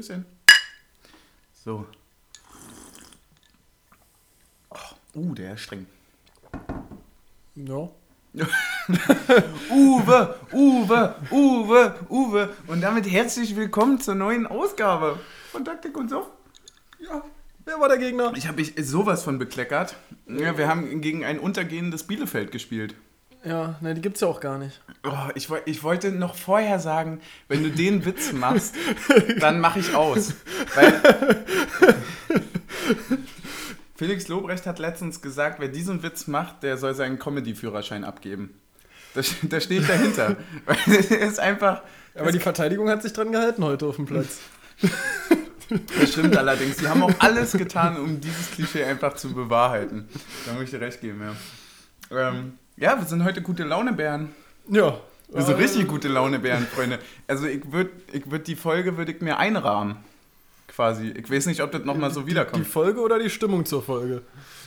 Stößchen. So. Oh, uh, der ist streng. Ja. Uwe, Uwe, Uwe, Uwe. Und damit herzlich willkommen zur neuen Ausgabe von Taktik und so. Ja. Wer war der Gegner? Ich habe mich sowas von bekleckert. Ja, wir haben gegen ein untergehendes Bielefeld gespielt. Ja, ne, die gibt's ja auch gar nicht. Oh, ich, ich wollte noch vorher sagen, wenn du den Witz machst, dann mache ich aus. Weil Felix Lobrecht hat letztens gesagt, wer diesen Witz macht, der soll seinen Comedy-Führerschein abgeben. Da, da stehe ich dahinter. Weil ist einfach. Aber die Verteidigung hat sich dran gehalten heute auf dem Platz. Das stimmt allerdings. Die haben auch alles getan, um dieses Klischee einfach zu bewahrheiten. Da muss ich dir recht geben, ja. Ähm, ja, wir sind heute gute Launebären. Ja. Wir sind Äh, richtig gute Launebären, Freunde. Also ich würde ich würd die Folge würde ich mir einrahmen. Quasi. Ich weiß nicht, ob das nochmal so Die wiederkommt. Folge oder die Stimmung zur Folge?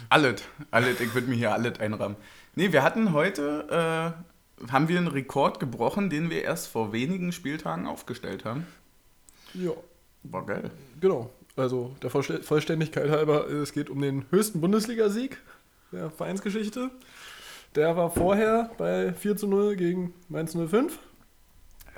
Alles. Alles. Ich würde mir hier alles einrahmen. Nee, wir hatten heute, äh, haben wir einen Rekord gebrochen, den wir erst vor wenigen Spieltagen aufgestellt haben. Ja. War geil. Genau. Also der Vollst- Vollständigkeit halber, es geht um den höchsten Bundesligasieg der Vereinsgeschichte. Der war vorher bei 4 zu 0 gegen Mainz 05.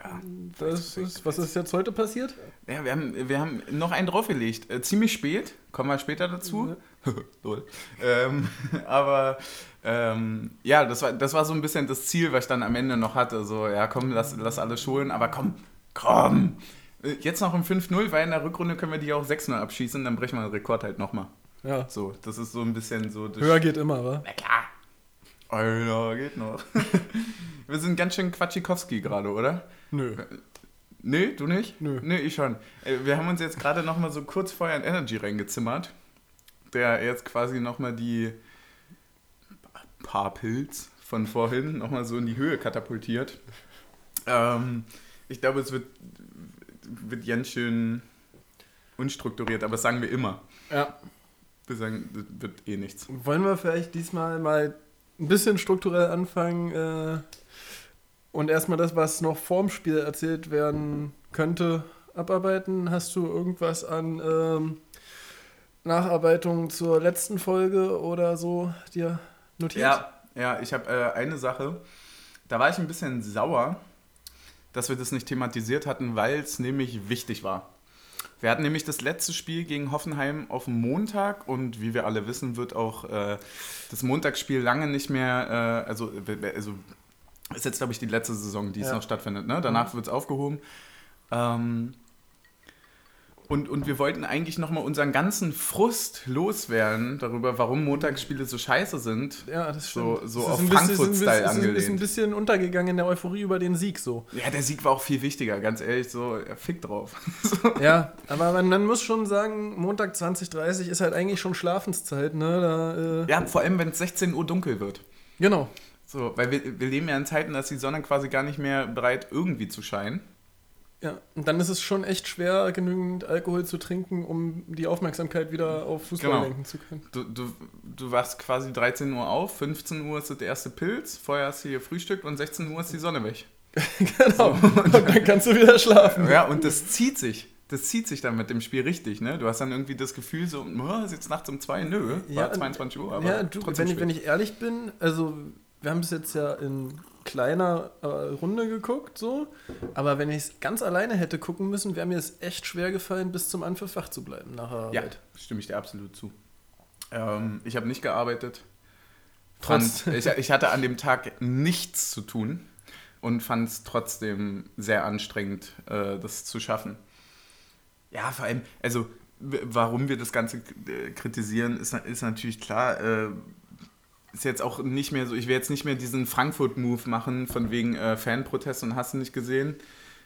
Ja. Das ist, was ist jetzt heute passiert? Ja, wir haben, wir haben noch einen draufgelegt. Äh, ziemlich spät, kommen wir später dazu. Lol. ähm, aber ähm, ja, das war, das war so ein bisschen das Ziel, was ich dann am Ende noch hatte. So, ja, komm, lass, lass alles schulen, aber komm, komm. Äh, Jetzt noch im 5-0, weil in der Rückrunde können wir die auch 6-0 abschießen, dann brechen wir den Rekord halt nochmal. Ja. So, das ist so ein bisschen so. Höher geht immer, wa? Na klar. Alter, geht noch. wir sind ganz schön Quatschikowski gerade, oder? Nö. Nee, du nicht? Nö. Nee, ich schon. Äh, Wir haben uns jetzt gerade noch mal so kurz vorher in Energy reingezimmert, der jetzt quasi noch mal die paar Pilz von vorhin noch mal so in die Höhe katapultiert. Ähm, ich glaube, es wird, wird ganz schön unstrukturiert, aber das sagen wir immer. Ja. Wir sagen, das wird eh nichts. Wollen wir vielleicht diesmal mal ein bisschen strukturell anfangen äh, und erstmal das, was noch vorm Spiel erzählt werden könnte, abarbeiten? Hast du irgendwas an ähm, Nacharbeitung zur letzten Folge oder so dir notiert? Ja, ja, ich habe äh, eine Sache. Da war ich ein bisschen sauer, dass wir das nicht thematisiert hatten, weil es nämlich wichtig war. Wir hatten nämlich das letzte Spiel gegen Hoffenheim auf dem Montag und wie wir alle wissen, wird auch äh, das Montagsspiel lange nicht mehr, äh, also, also ist jetzt, glaube ich, die letzte Saison, die es Ja. noch stattfindet. Ne? Danach wird es aufgehoben. Ähm, und, und wir wollten eigentlich nochmal unseren ganzen Frust loswerden darüber, warum Montagsspiele so scheiße sind. Ja, das So- stimmt. so ist auf Frankfurt-Style es ist ein bisschen- Ist ein angelehnt. bisschen untergegangen in der Euphorie über den Sieg so. Ja, der Sieg war auch viel wichtiger, ganz ehrlich, so, ja, fick drauf. so. Ja, aber man, man muss schon sagen, Montag 20.30 ist halt eigentlich schon Schlafenszeit, ne? Da, äh, Ja, vor allem, wenn es 16 Uhr dunkel wird. Genau. So, weil wir, wir leben ja in Zeiten, dass die Sonne quasi gar nicht mehr bereit irgendwie zu scheinen. Ja, und dann ist es schon echt schwer, genügend Alkohol zu trinken, um die Aufmerksamkeit wieder auf Fußball Genau. lenken zu können. Du, du, du wachst quasi 13 Uhr auf, 15 Uhr ist der erste Pilz, vorher hast du hier Frühstück und 16 Uhr ist die Sonne weg. genau. Und dann kannst du wieder schlafen. Ja, und das zieht sich. Das zieht sich dann mit dem Spiel richtig, ne? Du hast dann irgendwie das Gefühl so, "Oh, ist jetzt nachts um zwei, nö, war Ja, 22 Uhr, aber ja, du, wenn ich, wenn ich ehrlich bin, also wir haben es jetzt ja in kleiner äh, Runde geguckt, so, aber wenn ich es ganz alleine hätte gucken müssen, wäre mir es echt schwer gefallen, bis zum Anpfiff wach zu bleiben nach der Ja, Arbeit. stimme ich dir absolut zu. Ähm, ich habe nicht gearbeitet. Trotz- ich, ich hatte an dem Tag nichts zu tun und fand es trotzdem sehr anstrengend, äh, das zu schaffen. Ja, vor allem, also warum wir das Ganze äh, kritisieren, ist, ist natürlich klar. Äh, ist jetzt auch nicht mehr so, ich will jetzt nicht mehr diesen Frankfurt-Move machen, von wegen äh, Fanprotest und hast du nicht gesehen.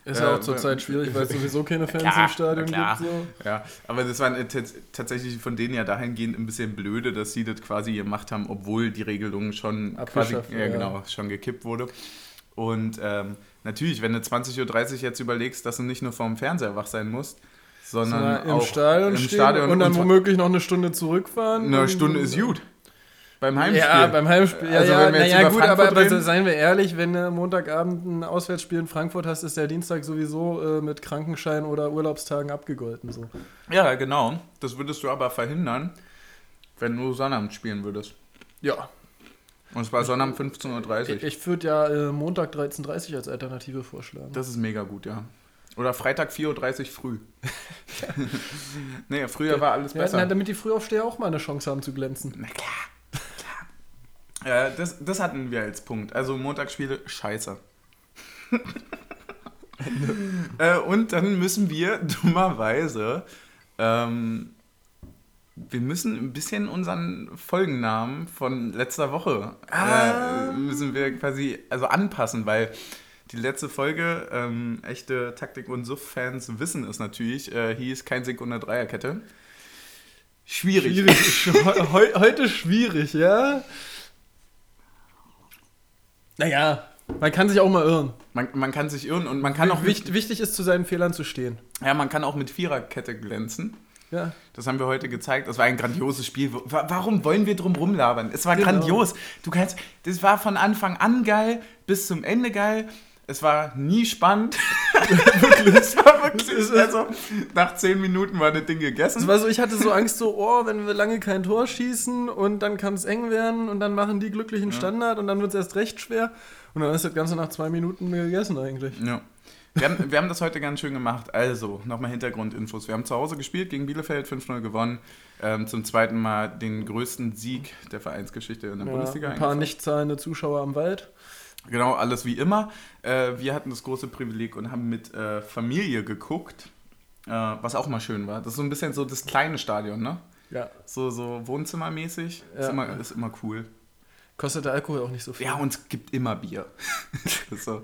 Ist ja Äh, auch zurzeit schwierig, weil es sowieso keine Fans klar, im Stadion klar. gibt. So. Ja, aber das war äh, tats- tatsächlich von denen ja dahingehend ein bisschen blöde, dass sie das quasi gemacht haben, obwohl die Regelung schon quasi ja, genau, schon gekippt wurde. Und ähm, natürlich, wenn du 20.30 Uhr jetzt überlegst, dass du nicht nur vorm Fernseher wach sein musst, sondern Sondern im auch Stadion im stehen Stadion und dann womöglich noch eine Stunde zurückfahren. eine und- Stunde ist gut. Beim Heimspiel. Ja, beim Heimspiel. Ja, Also, ja, wenn wir jetzt naja, gut, Frankfurt aber, reden? seien wir ehrlich, wenn du Montagabend ein Auswärtsspiel in Frankfurt hast, ist der Dienstag sowieso äh, mit Krankenschein oder Urlaubstagen abgegolten. So. Ja, genau. Das würdest du aber verhindern, wenn du Sonnabend spielen würdest. Ja. Und es war Sonnabend 15.30 Uhr. Ich, ich würde ja äh, Montag 13.30 Uhr als Alternative vorschlagen. Das ist mega gut, ja. Oder Freitag 4.30 Uhr früh. nee, früher war alles ja, besser. na, damit die Frühaufsteher auch mal eine Chance haben zu glänzen. Na klar. Äh, das, das hatten wir als Punkt. Also Montagsspiele, scheiße. äh, und dann müssen wir dummerweise, ähm, wir müssen ein bisschen unseren Folgennamen von letzter Woche Ah. äh, müssen wir quasi also anpassen, weil die letzte Folge, ähm, echte Taktik- und Suff-Fans wissen es natürlich, äh, hieß kein Sieg unter Dreierkette. Schwierig. Schwierig. Heu, heute schwierig, ja? Naja, man kann sich auch mal irren. Man, man kann sich irren und man kann auch Wicht, wichtig ist, zu seinen Fehlern zu stehen. ja, man kann auch mit Viererkette glänzen. Ja. Das haben wir heute gezeigt. Das war ein grandioses Spiel. Wa- Warum wollen wir drum rumlabern? Es war Genau. grandios. Du kannst, das war von Anfang an geil bis zum Ende geil. Es war nie spannend. wirklich. Es war wirklich. Also, nach zehn Minuten war das Ding gegessen. Es war so, ich hatte so Angst, so, oh, wenn wir lange kein Tor schießen und dann kann es eng werden und dann machen die glücklichen Standard und dann wird es erst recht schwer. Und dann ist das Ganze nach zwei Minuten gegessen eigentlich. Ja. Wir haben, wir haben das heute ganz schön gemacht. Also, nochmal Hintergrundinfos. Wir haben zu Hause gespielt, gegen Bielefeld 5-0 gewonnen. Ähm, zum zweiten Mal den größten Sieg der Vereinsgeschichte in der Ja, Bundesliga. ein paar nicht zahlende Zuschauer am Wald. Genau, alles wie immer. Äh, wir hatten das große Privileg und haben mit äh, Familie geguckt, äh, was auch mal schön war. Das ist so ein bisschen so das kleine Stadion, ne? Ja. So, so wohnzimmermäßig. Ist, Ja. immer, ist immer cool. Kostet der Alkohol auch nicht so viel. Ja, und es gibt immer Bier. so.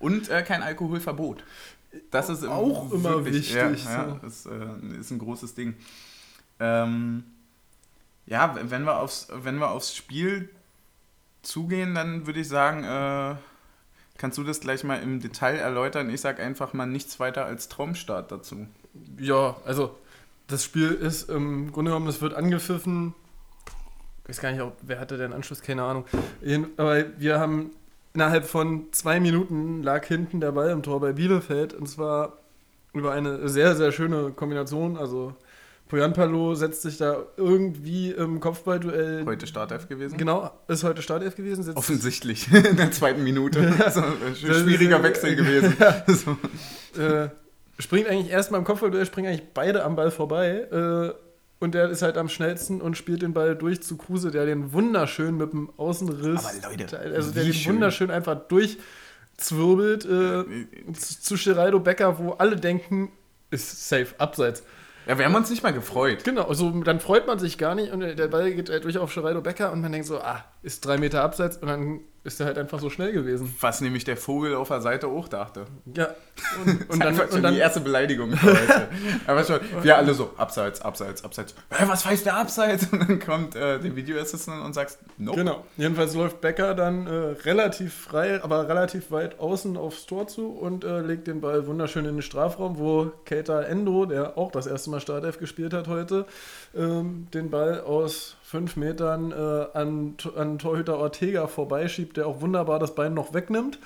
Und äh, kein Alkoholverbot. Das ist Auch immer wichtig, Ja, so. ja das äh, ist ein großes Ding. Ähm, ja, wenn wir, aufs, wenn wir aufs Spiel zugehen, dann würde ich sagen, äh, kannst du das gleich mal im Detail erläutern? Ich sage einfach mal nichts weiter als Traumstart dazu. Ja, also das Spiel ist im Grunde genommen, es wird angepfiffen. Ich weiß gar nicht, ob, wer hatte den Anschluss, keine Ahnung. Aber wir haben innerhalb von zwei Minuten lag hinten der Ball im Tor bei Bielefeld und zwar über eine sehr, sehr schöne Kombination. Also Poyanpalo setzt sich da irgendwie im Kopfballduell. Heute Startelf gewesen? Genau, ist heute Startelf gewesen. Offensichtlich, in der zweiten Minute. so, ein schwieriger Wechsel gewesen. So. äh, springt eigentlich erst mal im Kopfballduell, springen eigentlich beide am Ball vorbei. Äh, und der ist halt am schnellsten und spielt den Ball durch zu Kruse, der den wunderschön mit dem Außenriss. Aber Leute, also der den schön. wunderschön einfach durchzwirbelt äh, zu, zu Geraldo Becker, wo alle denken, ist safe, abseits. Ja, wir haben uns nicht mal gefreut. Genau, also dann freut man sich gar nicht und der Ball geht halt durch auf Geraldo Becker und man denkt so, ah, ist drei Meter abseits und dann ist der halt einfach so schnell gewesen. Was nämlich der Vogel auf der Seite auch dachte. Ja, und, und dann, und dann die erste Beleidigung heute. Aber schon, wir alle so, abseits, abseits, abseits. Was heißt der abseits? Und dann kommt äh, der Videoassistent und sagt, nope. Genau. Jedenfalls läuft Becker dann äh, relativ frei, aber relativ weit außen aufs Tor zu und äh, legt den Ball wunderschön in den Strafraum, wo Keita Endo, der auch das erste Mal Startelf gespielt hat heute, ähm, den Ball aus fünf Metern äh, an, an Torhüter Ortega vorbeischiebt, der auch wunderbar das Bein noch wegnimmt.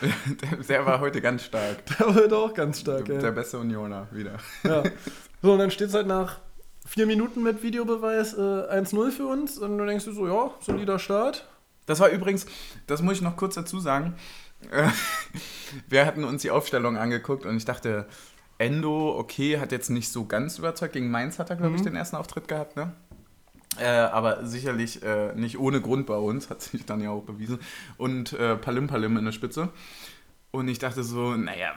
Der, der war heute ganz stark. Der war heute auch ganz stark. Der, der beste Unioner wieder. Ja. So, und dann steht es halt nach vier Minuten mit Videobeweis äh, 1-0 für uns und dann denkst du so, ja, solider Start. Das war übrigens, das muss ich noch kurz dazu sagen. Äh, Wir hatten uns die Aufstellung angeguckt und ich dachte, Endo, okay, hat jetzt nicht so ganz überzeugt. Gegen Mainz hat er, glaube ich, Mhm. den ersten Auftritt gehabt, ne? Äh, aber sicherlich äh, nicht ohne Grund bei uns, hat sich dann ja auch bewiesen. Und äh, Palim Palim in der Spitze. Und ich dachte so, naja,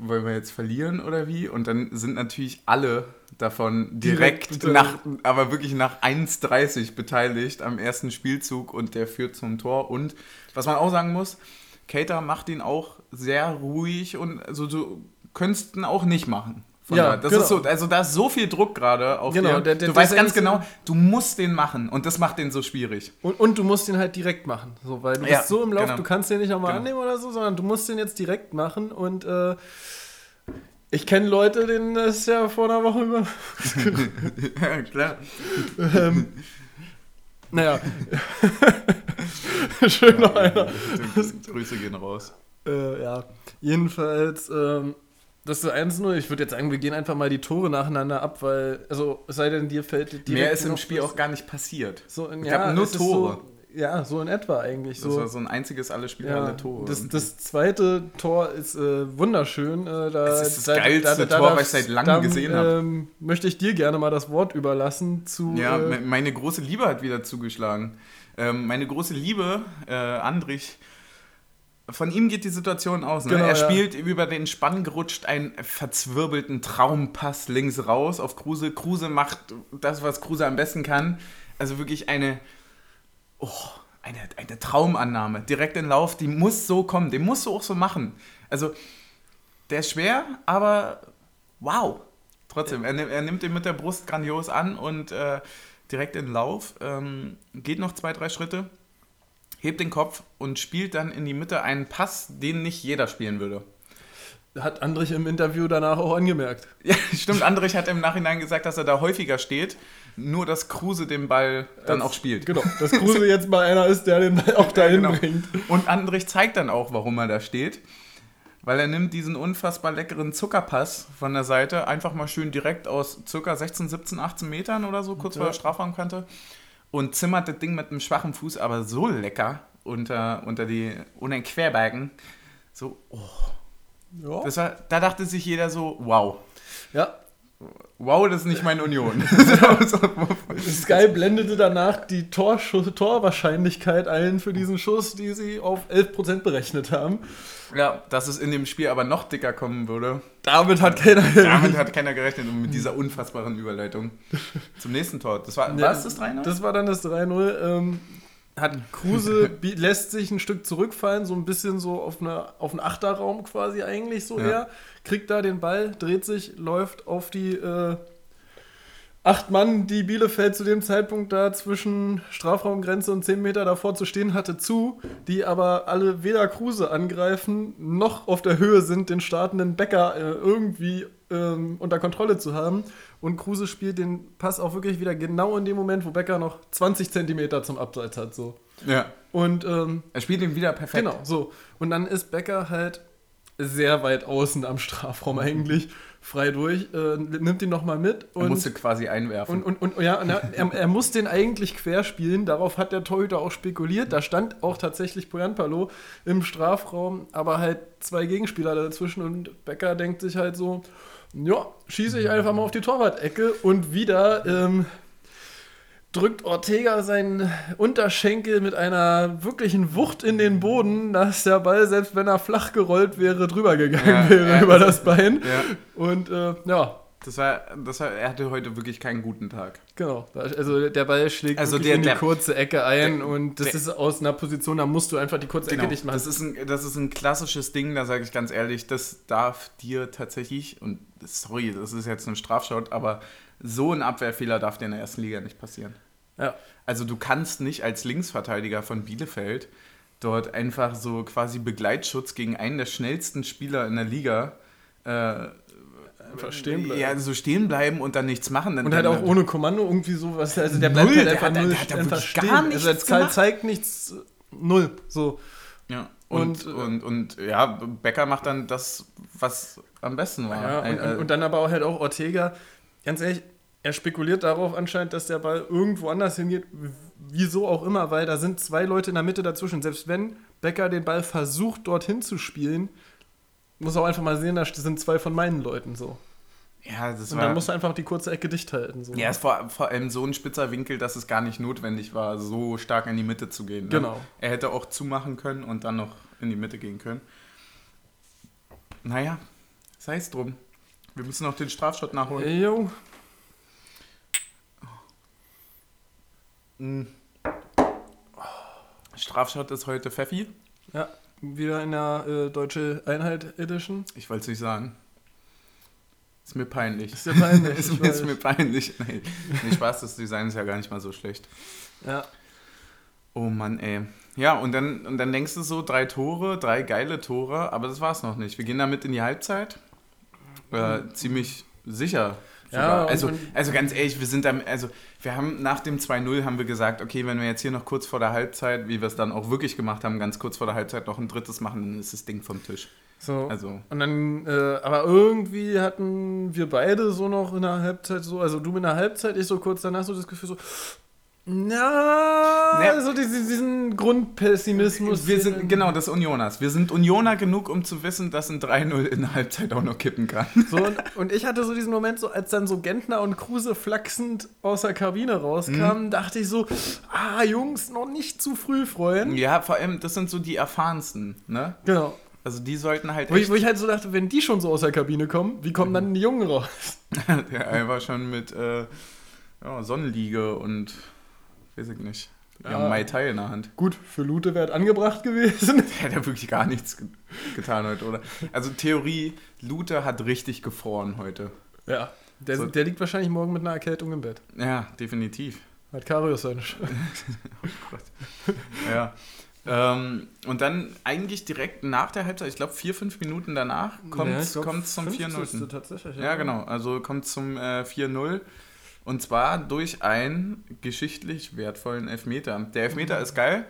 wollen wir jetzt verlieren oder wie? Und dann sind natürlich alle davon direkt, Direkt nach, aber wirklich nach 1,30 beteiligt am ersten Spielzug und der führt zum Tor. Und was man auch sagen muss, Cater macht ihn auch sehr ruhig und also du könntest ihn auch nicht machen. Ja, da. das genau. ist so, also da ist so viel Druck gerade auf Genau, dir. der- der- du weißt ganz genau, du musst den machen und das macht den so schwierig. Und, und du musst den halt direkt machen. So, weil du Ja, bist so im Lauf, genau. du kannst den nicht nochmal Genau. annehmen oder so, sondern du musst den jetzt direkt machen. Und äh, ich kenne Leute, denen ist ja vor einer Woche über. ja, klar. ähm, Naja. Schön noch einer. Grüße gehen raus. Äh, ja, jedenfalls, ähm, das ist 1-0. Ich würde jetzt sagen, wir gehen einfach mal die Tore nacheinander ab, weil, also, es sei denn, dir fällt Mehr ist im Spiel auch gar nicht passiert. So in, gab nur Tore. So, ja, so in etwa eigentlich. Das So. so ein einziges alle Spiele, Ja, alle Tore. das, das zweite Tor ist äh, wunderschön. Äh, da, Es ist das geilste Tor, was ich seit langem gesehen hab. Ähm, möchte ich dir gerne mal das Wort überlassen zu. Ja, äh, me- meine große Liebe hat wieder zugeschlagen. Ähm, meine große Liebe, äh, Andrich, von ihm geht die Situation aus. Ne? Genau, er ja. spielt über den Spann gerutscht einen verzwirbelten Traumpass links raus auf Kruse. Kruse macht das, was Kruse am besten kann. Also wirklich eine, oh, eine, eine Traumannahme. Direkt in Lauf, die muss so kommen. Den musst du auch so machen. Also, der ist schwer, aber wow. Trotzdem, er, er nimmt den mit der Brust grandios an und äh, direkt in Lauf, ähm, geht noch zwei, drei Schritte, hebt den Kopf und spielt dann in die Mitte einen Pass, den nicht jeder spielen würde. hat Andrich im Interview danach auch angemerkt. Ja, stimmt. Andrich hat im Nachhinein gesagt, dass er da häufiger steht, nur dass Kruse den Ball dann Als- auch spielt. Genau, dass Kruse jetzt mal einer ist, der den Ball auch dahin genau. bringt. Und Andrich zeigt dann auch, warum er da steht. Weil er nimmt diesen unfassbar leckeren Zuckerpass von der Seite, einfach mal schön direkt aus circa 16, 17, 18 Metern oder so, kurz vor Ja. der Strafraumkante. Und zimmert das Ding mit einem schwachen Fuß, aber so lecker unter, unter die, unter den Querbalken. So, oh. Ja. Das war, da dachte sich jeder so, wow. ja. Wow, das ist nicht meine Union. Sky blendete danach die Torschuss, Torwahrscheinlichkeit ein für diesen Schuss, die sie auf 11% berechnet haben. ja, dass es in dem Spiel aber noch dicker kommen würde. Damit hat keiner Damit hat keiner gerechnet und mit dieser unfassbaren Überleitung zum nächsten Tor. Das war, Ja, war es das 3 Das war dann das 3-0. Ähm, hat Kruse lässt sich ein Stück zurückfallen, so ein bisschen so auf, eine, auf einen Achterraum quasi eigentlich so Ja. eher. Kriegt da den Ball, dreht sich, läuft auf die äh, acht Mann, die Bielefeld zu dem Zeitpunkt da zwischen Strafraumgrenze und 10 Meter davor zu stehen hatte, zu, die aber alle weder Kruse angreifen, noch auf der Höhe sind, den startenden Becker äh, irgendwie ähm, unter Kontrolle zu haben. Und Kruse spielt den Pass auch wirklich wieder genau in dem Moment, wo Becker noch 20 Zentimeter zum Abseits hat. So. Ja. Und ähm, Er spielt ihn wieder perfekt. genau, so. Und dann ist Becker halt sehr weit außen am Strafraum eigentlich, frei durch, äh, nimmt ihn nochmal mit Er und musste quasi einwerfen. und, und, und ja, und er, er, er muss den eigentlich querspielen. Darauf hat der Torhüter auch spekuliert. Da stand auch tatsächlich Poyanpalo im Strafraum, aber halt zwei Gegenspieler dazwischen. Und Becker denkt sich halt so: Ja, schieße ich einfach mal auf die Torwart-Ecke. Und wieder ähm, drückt Ortega seinen Unterschenkel mit einer wirklichen Wucht in den Boden, dass der Ball, selbst wenn er flach gerollt wäre, drüber gegangen Ja, wäre ja, über das das Bein. ja, Und äh, ja, das war, das war, er hatte heute wirklich keinen guten Tag. Genau, also der Ball schlägt Also der- in die der- kurze Ecke ein der- und das ist aus einer Position, da musst du einfach die kurze Ecke dicht machen. Das ist, ein, das ist ein klassisches Ding, da sage ich ganz ehrlich, das darf dir tatsächlich, und sorry, das ist jetzt ein Strafschott, aber so ein Abwehrfehler darf dir in der ersten Liga nicht passieren. ja. Also du kannst nicht als Linksverteidiger von Bielefeld dort einfach so quasi Begleitschutz gegen einen der schnellsten Spieler in der Liga äh, Einfach stehen bleiben. Ja, so stehen bleiben und dann nichts machen. Dann, und halt auch ohne Kommando irgendwie sowas. Also der bleibt Null, halt der einfach der null hat da einfach wirklich gar stehen. nichts also er gemacht. zeigt nichts, null. So. Ja, und, Und, und, äh, und, ja, Becker macht dann das, was am besten war. Ja, und, Äh, und, und dann aber auch halt auch Ortega. Ganz ehrlich, er spekuliert darauf anscheinend, dass der Ball irgendwo anders hingeht. Wieso auch immer, weil da sind zwei Leute in der Mitte dazwischen. Selbst wenn Becker den Ball versucht, dorthin zu spielen, muss er auch einfach mal sehen, da sind zwei von meinen Leuten so. ja, das Und war. dann musst du einfach die kurze Ecke dicht halten. So. ja, es war vor allem so ein spitzer Winkel, dass es gar nicht notwendig war, so stark in die Mitte zu gehen. Ne? Genau. Er hätte auch zumachen können und dann noch in die Mitte gehen können. Naja, sei es drum. Wir müssen noch den Strafschott nachholen. Yo. Mhm. Strafschott ist heute Pfeffi. Ja, wieder in der äh, Deutsche Einheit Edition. Ich wollte es nicht sagen. Ist mir peinlich. Ist ja peinlich. ist, ich mir, ist mir peinlich. Nee, nee, Spaß, das Design ist ja gar nicht mal so schlecht. ja. Oh Mann, ey. Ja, und dann, und dann denkst du so, drei Tore, drei geile Tore, aber das war's noch nicht. Wir gehen damit in die Halbzeit. Äh, ziemlich sicher Ja, also, also ganz ehrlich, wir sind dann, also wir haben nach dem 2-0 haben wir gesagt, okay, wenn wir jetzt hier noch kurz vor der Halbzeit, wie wir es dann auch wirklich gemacht haben, ganz kurz vor der Halbzeit noch ein drittes machen, dann ist das Ding vom Tisch. So. Also. Und dann, äh, aber irgendwie hatten wir beide so noch in der Halbzeit so, also du in der Halbzeit, ich so kurz danach so das Gefühl so, na, ja. also diesen, diesen Grundpessimismus. Wir sind, genau, das Unioners. Wir sind Unioner genug, um zu wissen, dass ein 3-0 in der Halbzeit auch noch kippen kann. So, und, und, ich hatte so diesen Moment, so als dann so Gentner und Kruse flachsend aus der Kabine rauskamen, mhm. dachte ich so, ah, Jungs, noch nicht zu früh freuen. Ja, vor allem, das sind so die erfahrensten, ne? Genau. Also die sollten halt. Wo ich, wo ich, halt so dachte, wenn die schon so aus der Kabine kommen, wie kommen mhm. dann die Jungen raus? ja, einfach schon mit äh, ja, Sonnenliege und weiß ich nicht. Wir ja, haben Mai Tai in der Hand. Gut, für Lute wäre angebracht gewesen. Der hat ja wirklich gar nichts getan heute, oder? Also Theorie, Lute hat richtig gefroren heute. Ja, der, so. der liegt wahrscheinlich morgen mit einer Erkältung im Bett. Ja, definitiv. Hat Karius seine Oh Gott. Ja. Ähm, und dann eigentlich direkt nach der Halbzeit, ich glaube vier, fünf Minuten danach, kommt es ja, zum 4-0. Tatsächlich. Ja, ja, genau. Also kommt zum äh, 4-0. Und zwar durch einen geschichtlich wertvollen Elfmeter. Der Elfmeter mhm. ist geil,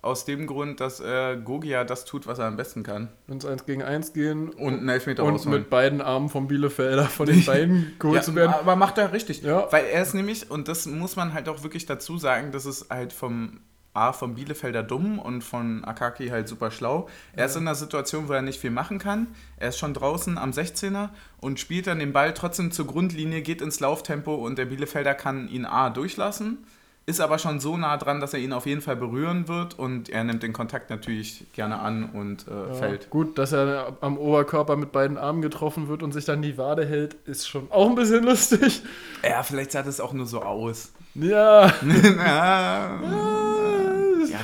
aus dem Grund, dass äh, Gogia das tut, was er am besten kann. Ins 1 gegen 1 gehen. Und einen Elfmeter Und rausholen. mit beiden Armen vom Bielefelder von den beiden geholt ja, zu werden. Aber macht er richtig. Ja. Weil er ist nämlich, und das muss man halt auch wirklich dazu sagen, dass es halt vom A, vom Bielefelder dumm und von Akaki halt super schlau. Er ja. ist in einer Situation, wo er nicht viel machen kann. Er ist schon draußen am 16er und spielt dann den Ball trotzdem zur Grundlinie, geht ins Lauftempo und der Bielefelder kann ihn A durchlassen, ist aber schon so nah dran, dass er ihn auf jeden Fall berühren wird und er nimmt den Kontakt natürlich gerne an und äh, ja, fällt. Gut, dass er am Oberkörper mit beiden Armen getroffen wird und sich dann die Wade hält, ist schon auch ein bisschen lustig. Ja, vielleicht sah das auch nur so aus. Ja. ja.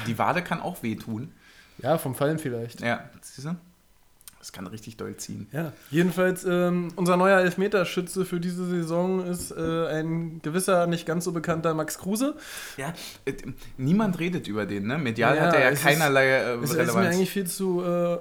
Die Wade kann auch wehtun. Ja, vom Fallen vielleicht. Ja, siehst du? Das kann richtig doll ziehen. Ja, jedenfalls ähm, unser neuer Elfmeterschütze für diese Saison ist äh, ein gewisser, nicht ganz so bekannter Max Kruse. Ja, äh, niemand redet über den, ne? Medial ja, hat er ja keinerlei äh, Relevanz. Es ist mir eigentlich viel zu... Äh,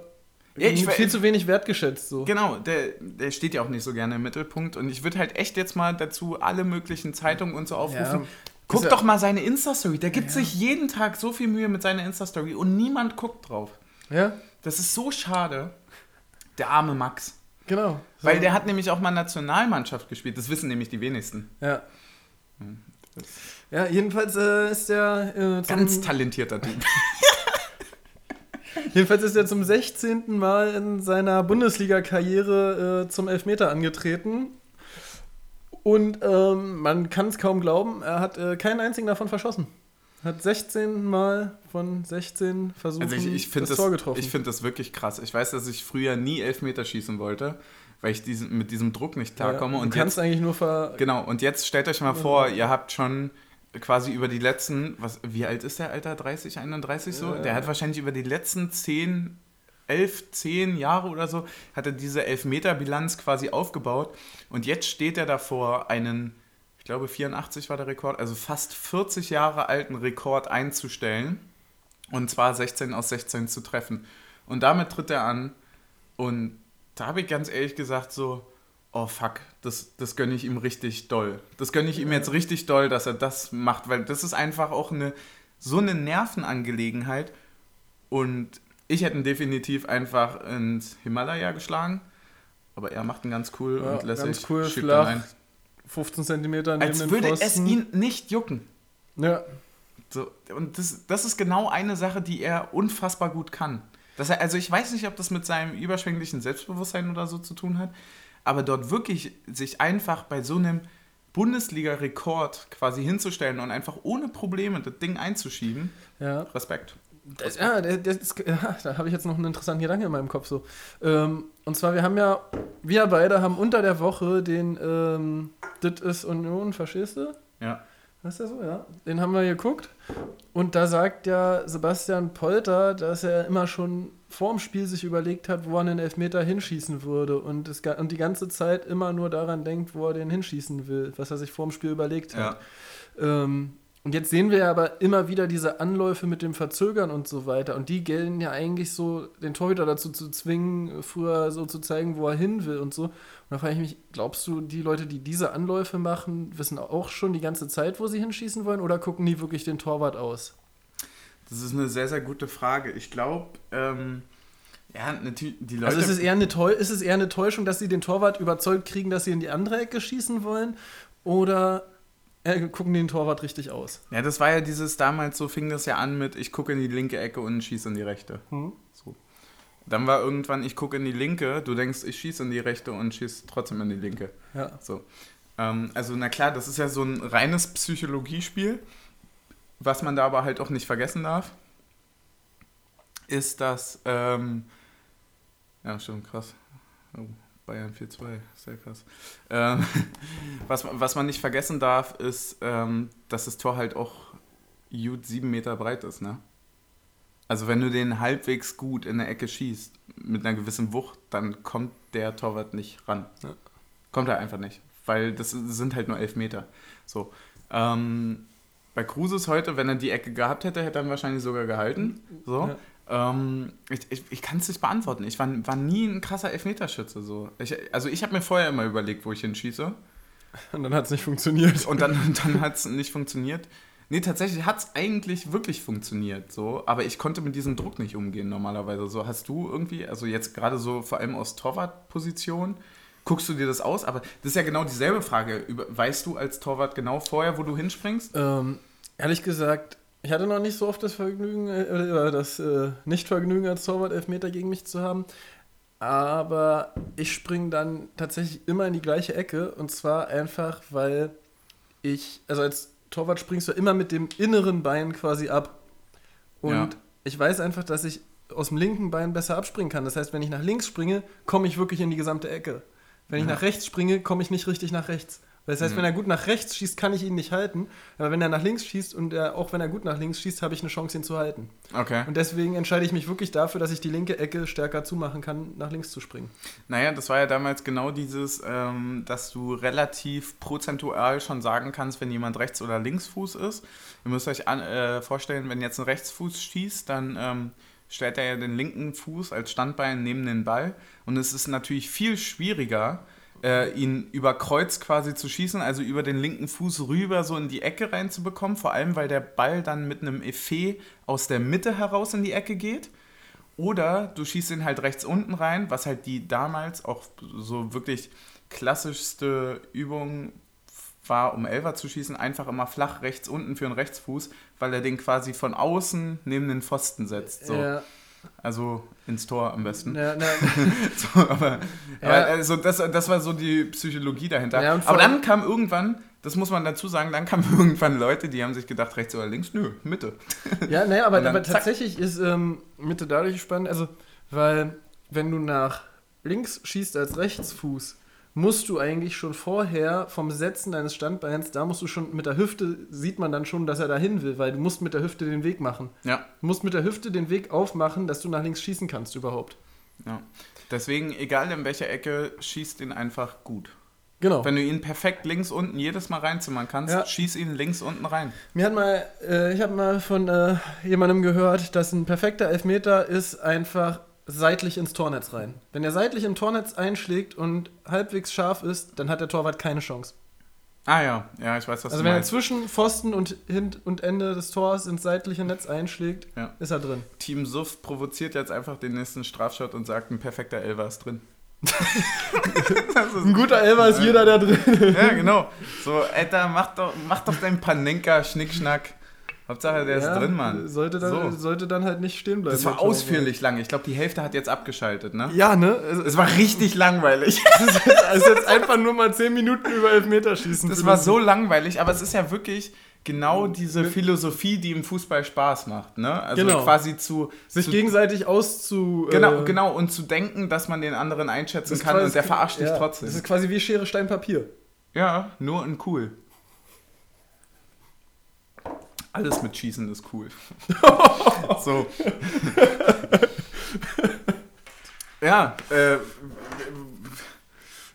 ja, ich, viel zu wenig wertgeschätzt. So. Genau, der, der steht ja auch nicht so gerne im Mittelpunkt. Und ich würde halt echt jetzt mal dazu alle möglichen Zeitungen und so aufrufen. Ja. Guck doch mal seine Insta-Story. Der gibt ja. sich jeden Tag so viel Mühe mit seiner Insta-Story und niemand guckt drauf. Ja. Das ist so schade. Der arme Max. Genau. So. Weil der hat nämlich auch mal Nationalmannschaft gespielt. Das wissen nämlich die wenigsten. Ja. ja, jedenfalls äh, ist der. Äh, Ganz talentierter Typ. jedenfalls ist er zum 16. Mal in seiner Bundesliga-Karriere äh, zum Elfmeter angetreten. Und ähm, man kann es kaum glauben, er hat äh, keinen einzigen davon verschossen. Hat 16 Mal von 16 Versuchen also ich, ich das, das Tor getroffen. Ich finde das wirklich krass. Ich weiß, dass ich früher nie Elfmeter schießen wollte, weil ich diesen, mit diesem Druck nicht klarkomme. Ja, und kannst jetzt, eigentlich nur ver... Genau, und jetzt stellt euch mal vor, ihr habt schon quasi über die letzten, was, wie alt ist der Alter? 30, 31 so? Ja. Der hat wahrscheinlich über die letzten 10, 11, 10 Jahre oder so, hat er diese Elfmeter-Bilanz quasi aufgebaut. Und jetzt steht er davor, einen ich glaube 84 war der Rekord, also fast 40 Jahre alten Rekord einzustellen. Und zwar 16 aus 16 zu treffen. Und damit tritt er an. Und da habe ich ganz ehrlich gesagt so, oh fuck, das, das gönne ich ihm richtig doll. Das gönne ich ihm jetzt richtig doll, dass er das macht, weil das ist einfach auch eine so eine Nervenangelegenheit. Und ich hätte ihn definitiv einfach ins Himalaya geschlagen. Aber er macht ihn ganz cool ja, und lässt sich cool, flach, 15 Zentimeter neben Als würde es ihn nicht jucken. Ja. So, und das, das ist genau eine Sache, die er unfassbar gut kann. Dass er, also ich weiß nicht, ob das mit seinem überschwänglichen Selbstbewusstsein oder so zu tun hat, aber dort wirklich sich einfach bei so einem Bundesliga-Rekord quasi hinzustellen und einfach ohne Probleme das Ding einzuschieben. Ja. Respekt. Das, ja, das, das, ja, da habe ich jetzt noch einen interessanten Gedanken in meinem Kopf. So. Ähm, und zwar, wir haben ja, wir beide haben unter der Woche den ähm, Das ist Union, verstehst du? Ja. Ist ja so, ja. Den haben wir geguckt. Und da sagt ja Sebastian Polter, dass er immer schon vorm Spiel sich überlegt hat, wo er einen Elfmeter hinschießen würde. Und, es, und die ganze Zeit immer nur daran denkt, wo er den hinschießen will, was er sich vorm Spiel überlegt hat. Ja. Ähm, Und jetzt sehen wir ja aber immer wieder diese Anläufe mit dem Verzögern und so weiter. Und die gelten ja eigentlich so, den Torhüter dazu zu zwingen, früher so zu zeigen, wo er hin will und so. Und da frage ich mich, glaubst du, die Leute, die diese Anläufe machen, wissen auch schon die ganze Zeit, wo sie hinschießen wollen? Oder gucken die wirklich den Torwart aus? Das ist eine sehr, sehr gute Frage. Ich glaube, ähm, ja, natürlich, die Leute. Also ist es, eher eine ist es eher eine Täuschung, dass sie den Torwart überzeugt kriegen, dass sie in die andere Ecke schießen wollen? Oder äh, gucken den Torwart richtig aus? Ja, das war ja dieses, damals so fing das ja an mit, ich gucke in die linke Ecke und schieße in die rechte. Hm. So. Dann war irgendwann, ich gucke in die linke, du denkst, ich schieße in die rechte und schieße trotzdem in die linke. Ja. So. Ähm, also, na klar, das ist ja so ein reines Psychologiespiel. Was man da aber halt auch nicht vergessen darf, ist, dass. Ähm, ja, schon krass. Oh, Bayern 4-2, sehr krass. Ähm, was, was man nicht vergessen darf, ist, ähm, dass das Tor halt auch gut sieben Meter breit ist, ne? Also wenn du den halbwegs gut in der Ecke schießt, mit einer gewissen Wucht, dann kommt der Torwart nicht ran. Ja. Kommt er einfach nicht, weil das sind halt nur elf Meter. So. Ähm, bei Cruises heute, wenn er die Ecke gehabt hätte, hätte er ihn wahrscheinlich sogar gehalten. So. Ja. Ähm, ich ich, ich kann es nicht beantworten. Ich war, war nie ein krasser Elfmeterschütze. So. Ich, also ich habe mir vorher immer überlegt, wo ich hinschieße. Und dann hat es nicht funktioniert. Und dann, dann hat es nicht funktioniert. Nee, tatsächlich hat es eigentlich wirklich funktioniert, so, aber ich konnte mit diesem Druck nicht umgehen normalerweise. So, hast du irgendwie, also jetzt gerade so vor allem aus Torwartposition, guckst du dir das aus? Aber das ist ja genau dieselbe Frage. Über, weißt du als Torwart genau vorher, wo du hinspringst? Ähm, ehrlich gesagt, ich hatte noch nicht so oft das Vergnügen, äh, oder das äh, Nicht-Vergnügen als Torwart Elfmeter gegen mich zu haben. Aber ich springe dann tatsächlich immer in die gleiche Ecke. Und zwar einfach, weil ich, also als Torwart springst du immer mit dem inneren Bein quasi ab. Und Ja. ich weiß einfach, dass ich aus dem linken Bein besser abspringen kann. Das heißt, wenn ich nach links springe, komme ich wirklich in die gesamte Ecke. Wenn ich Ja. nach rechts springe, komme ich nicht richtig nach rechts. Das heißt, Mhm. wenn er gut nach rechts schießt, kann ich ihn nicht halten. Aber wenn er nach links schießt und er, auch wenn er gut nach links schießt, habe ich eine Chance, ihn zu halten. Okay. Und deswegen entscheide ich mich wirklich dafür, dass ich die linke Ecke stärker zumachen kann, nach links zu springen. Naja, das war ja damals genau dieses, ähm, dass du relativ prozentual schon sagen kannst, wenn jemand Rechts- oder Linksfuß ist. Ihr müsst euch an, äh, vorstellen, wenn jetzt ein Rechtsfuß schießt, dann ähm, stellt er ja den linken Fuß als Standbein neben den Ball. Und es ist natürlich viel schwieriger, äh, ihn über Kreuz quasi zu schießen, also über den linken Fuß rüber so in die Ecke reinzubekommen. Vor allem, weil der Ball dann mit einem Effet aus der Mitte heraus in die Ecke geht. Oder du schießt ihn halt rechts unten rein, was halt die damals auch so wirklich klassischste Übung war, um Elfer zu schießen, einfach immer flach rechts unten für einen Rechtsfuß, weil er den quasi von außen neben den Pfosten setzt. So. Ja, Also ins Tor am besten. ja, na, So, aber Ja. aber also das, das war so die Psychologie dahinter. Ja, aber dann kam irgendwann, das muss man dazu sagen, dann kamen irgendwann Leute, die haben sich gedacht, rechts oder links, nö, Mitte. ja naja, aber, dann aber tatsächlich ist ähm, Mitte dadurch spannend, also, weil wenn du nach links schießt als Rechtsfuß, musst du eigentlich schon vorher vom Setzen deines Standbeins, da musst du schon mit der Hüfte, sieht man dann schon, dass er dahin will, weil du musst mit der Hüfte den Weg machen. Ja, Du musst mit der Hüfte den Weg aufmachen, dass du nach links schießen kannst überhaupt. ja. Deswegen, egal in welcher Ecke, schießt ihn einfach gut. Genau. Wenn du ihn perfekt links unten jedes Mal reinzimmern kannst, Ja. schieß ihn links unten rein. Mir hat mal, äh, ich habe mal von äh, jemandem gehört, dass ein perfekter Elfmeter ist einfach seitlich ins Tornetz rein. Wenn er seitlich im Tornetz einschlägt und halbwegs scharf ist, dann hat der Torwart keine Chance. Ah ja, ja, ich weiß, was Also du wenn er meinst. zwischen Pfosten und Hin und Ende des Tors ins seitliche Netz einschlägt, Ja. ist er drin. Team Suff provoziert jetzt einfach den nächsten Strafschott und sagt, ein perfekter Elfer ist drin. ist Ein guter Elfer ist jeder, der drin Ja, genau. So, Alter, mach doch, mach doch deinen Panenka, Schnickschnack. Hauptsache, der ist drin, Mann. Sollte dann, So. sollte dann halt nicht stehen bleiben. Das war ausführlich lang. Ich glaube, die Hälfte hat jetzt abgeschaltet, ne? Ja, ne? Es Es war richtig langweilig. es ist jetzt einfach nur mal 10 Minuten über Elfmeterschießen. Das war so langweilig, aber es ist ja wirklich genau diese Philosophie, die im Fußball Spaß macht, ne? Also Genau. quasi zu sich zu, gegenseitig auszu. genau, äh, genau und zu denken, dass man den anderen einschätzen kann quasi- und der verarscht dich ja, trotzdem. Das ist quasi wie Schere, Stein, Papier. Ja, nur in cool. Alles mit Schießen ist cool. so. ja, äh,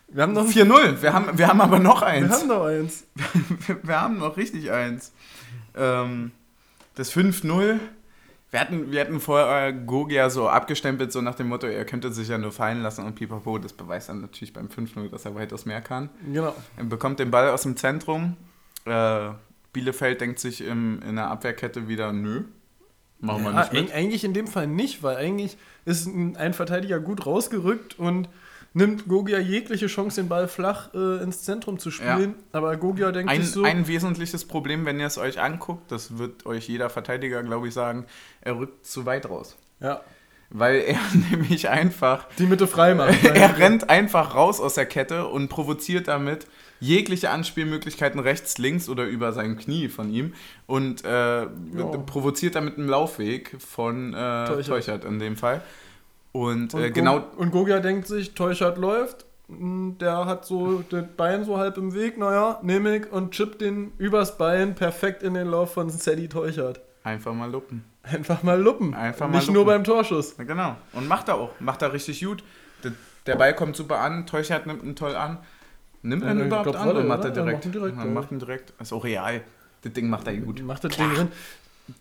Wir haben noch 4-0. Wir haben, wir haben aber noch Wir eins. haben noch eins. Wir haben noch richtig eins. Ähm, das 5-0, wir hatten, wir hatten vorher Gogia so abgestempelt, so nach dem Motto, er könnte sich ja nur fallen lassen und pipapo, das beweist dann natürlich beim 5-0, dass er weitaus mehr kann. Genau. Er bekommt den Ball aus dem Zentrum, äh, Bielefeld denkt sich im, in der Abwehrkette wieder, nö, machen wir Ja, nicht mit. eig- eigentlich in dem Fall nicht, weil eigentlich ist ein, ein Verteidiger gut rausgerückt und nimmt Gogia jegliche Chance, den Ball flach äh, ins Zentrum zu spielen. Aber Gogia denkt Ein, sich so, ein wesentliches Problem, wenn ihr es euch anguckt, das wird euch jeder Verteidiger, glaube ich, sagen, er rückt zu weit raus. ja, Weil er nämlich einfach, die Mitte frei machen. er rennt einfach raus aus der Kette und provoziert damit jegliche Anspielmöglichkeiten rechts, links oder über sein Knie von ihm und äh, provoziert damit einen Laufweg von äh, Teuchert. Teuchert in dem Fall. Und, Und, äh, genau und Gogia denkt sich, Teuchert läuft, m, der hat so das Bein so halb im Weg, naja, nehme ich und chippt den übers Bein perfekt in den Lauf von Sadie Teuchert. einfach mal luppen. Einfach mal luppen. Einfach mal Nicht nur luppen. beim Torschuss. Ja, genau. Und macht er auch. Macht er richtig gut. Der, der Ball kommt super an. Teuchert nimmt ihn toll an. Nimmt er ihn überhaupt glaub, an oder macht er direkt? macht ihn direkt, ja. macht ihn direkt. Ist auch real. Das Ding macht er gut. Macht das Klar. Ding drin.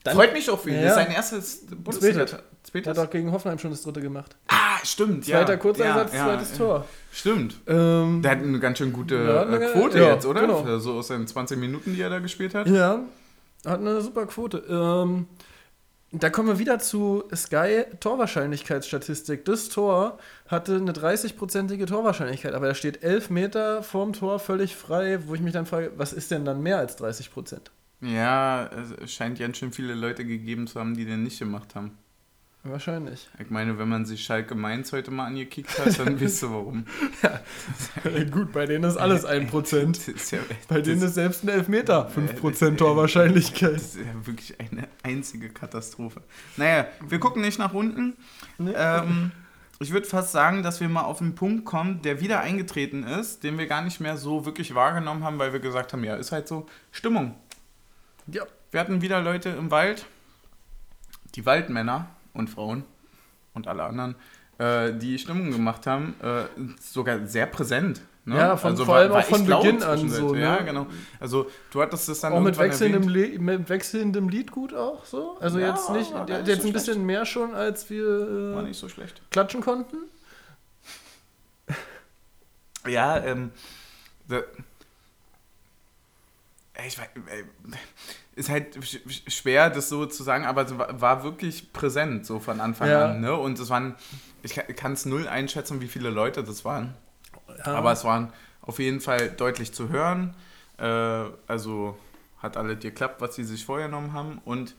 Dann, Freut mich auch für ihn. Ja. Das ist sein erstes Bundesliga. Er Zweites? hat auch gegen Hoffenheim schon das dritte gemacht. Ah, stimmt. Zweiter ja. Kurzeinsatz, ja, zweites Tor. Stimmt. Ähm, Der hat eine ganz schön gute Ja, äh, eine- Quote jetzt, oder? genau. So aus den 20 Minuten, die er da gespielt hat. ja, hat eine super Quote. Ähm, da kommen wir wieder zu Sky Torwahrscheinlichkeitsstatistik. Das Tor hatte eine 30-prozentige Torwahrscheinlichkeit, aber da steht 11 Meter vorm Tor völlig frei, wo ich mich dann frage, was ist denn dann mehr als 30 Prozent? Ja, es scheint ganz schön viele Leute gegeben zu haben, die den nicht gemacht haben. Wahrscheinlich. Ich meine, wenn man sich Schalke Mainz heute mal angekickt hat, dann weißt du warum. Gut, bei denen ist alles 1 Prozent. Das ist ja, Bei denen ist selbst ein Elfmeter 5 Äh, Prozent äh, Torwahrscheinlichkeit. das ist ja wirklich eine einzige Katastrophe. Naja, wir gucken nicht nach unten. Nee. Ähm, ich würde fast sagen, dass wir mal auf einen Punkt kommen, der wieder eingetreten ist, den wir gar nicht mehr so wirklich wahrgenommen haben, weil wir gesagt haben, ja, ist halt so Stimmung. Ja. Wir hatten wieder Leute im Wald, die Waldmänner und Frauen und alle anderen, äh, die Stimmung gemacht haben, äh, sogar sehr präsent. Ne? Ja, von- vor allem auch von Beginn an so, ne? Ja, genau. Also du hattest es dann Auch mit wechselndem, erwähnt. Mit wechselndem Lied gut auch so? Also Ja, jetzt nicht, war jetzt nicht ein so bisschen schlecht. mehr schon, als wir War äh, nicht so schlecht. klatschen konnten? Ja, ähm. ich weiß, ist halt sch- sch- schwer, das so zu sagen, aber es war, wirklich präsent, so von Anfang Ja. an. Ne? Und es waren, ich kann es null einschätzen, wie viele Leute das waren. Ja. Aber es waren auf jeden Fall deutlich zu hören. Äh, also hat alles geklappt, was sie sich vorgenommen haben. Und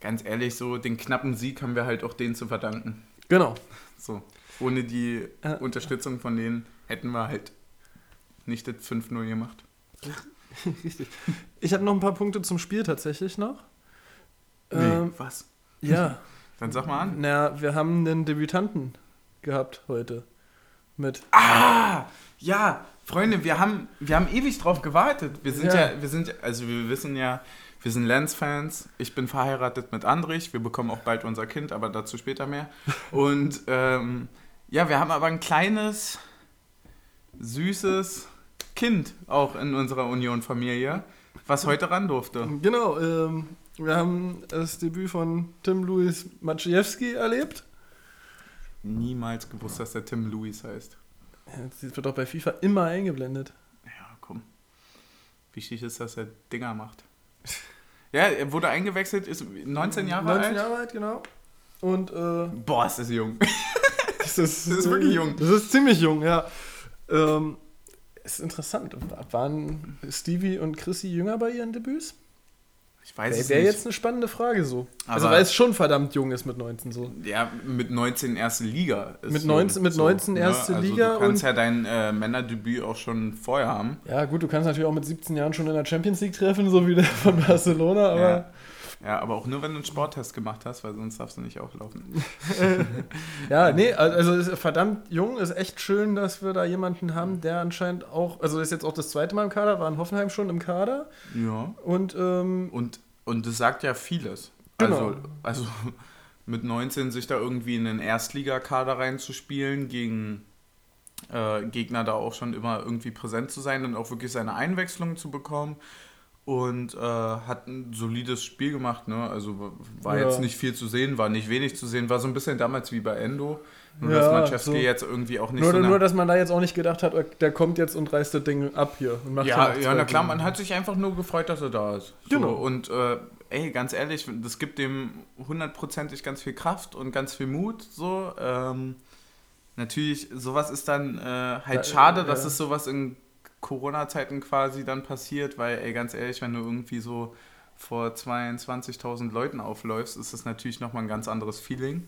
ganz ehrlich, so den knappen Sieg haben wir halt auch denen zu verdanken. Genau. So. Ohne die Ja. Unterstützung von denen hätten wir halt nicht das 5-0 gemacht. Richtig. Ich habe noch ein paar Punkte zum Spiel tatsächlich noch. Ähm, was? ja. Dann sag mal an. Na, wir haben einen Debütanten gehabt heute. Mit. Ah! Ja, Freunde, wir haben, wir haben ewig drauf gewartet. Wir sind ja, Ja. wir sind, also wir wissen ja, wir sind Lens-Fans. Ich bin verheiratet mit Andrich. Wir bekommen auch bald unser Kind, aber dazu später mehr. Und ähm, ja, wir haben aber ein kleines, süßes Kind auch in unserer Union-Familie, was heute ran durfte. Genau, ähm, wir haben das Debüt von Tim Louis Maciejewski erlebt. Niemals gewusst, dass der Tim Lewis heißt. Ja, Das wird doch bei FIFA immer eingeblendet. Ja, komm. Wichtig ist, dass er Dinger macht. Ja, er wurde eingewechselt, ist 19 Jahre 19 alt. Jahre alt, genau. Und äh, Boah, ist das jung. das ist, Das ist wirklich jung. Das ist ziemlich jung, ja. Ähm, ist interessant. Waren Stevie und Chrissy jünger bei ihren Debüts? Ich weiß Wäre es wär nicht. jetzt eine spannende Frage so. also Aber- weil es schon verdammt jung ist mit 19 so. ja, mit 19 erste Liga. Mit so- 19 mit 19 erste also Liga Du kannst ja dein äh, Männerdebüt auch schon vorher haben. Ja gut, du kannst natürlich auch mit 17 Jahren schon in der Champions League treffen, so wie der von Barcelona, aber Ja. Ja, aber auch nur, wenn du einen Sporttest gemacht hast, weil sonst darfst du nicht auflaufen. Ja, nee, also es ist verdammt jung, ist echt schön, dass wir da jemanden haben, der anscheinend auch, also ist jetzt auch das zweite Mal im Kader, war in Hoffenheim schon im Kader Ja. und ähm, Und, und das sagt ja vieles. Genau. Also, also mit 19 sich da irgendwie in den Erstligakader reinzuspielen, gegen äh, Gegner da auch schon immer irgendwie präsent zu sein und auch wirklich seine Einwechslung zu bekommen. Und äh, hat ein solides Spiel gemacht. Ne? Also war Ja. jetzt nicht viel zu sehen, war nicht wenig zu sehen, war so ein bisschen damals wie bei Endo. Nur Ja, dass Manchewski so- jetzt irgendwie auch nicht Nur, so nur, dass man da jetzt auch nicht gedacht hat, der kommt jetzt und reißt das Ding ab hier und macht Ja, ja, na klar, Dinge. man hat sich einfach nur gefreut, dass er da ist. So, Genau. Und äh, ey, ganz ehrlich, das gibt dem hundertprozentig ganz viel Kraft und ganz viel Mut. So, ähm, natürlich, sowas ist dann äh, halt Ja, schade, dass es sowas in Corona-Zeiten quasi dann passiert, weil, ey, ganz ehrlich, wenn du irgendwie so vor 22.000 Leuten aufläufst, ist das natürlich nochmal ein ganz anderes Feeling.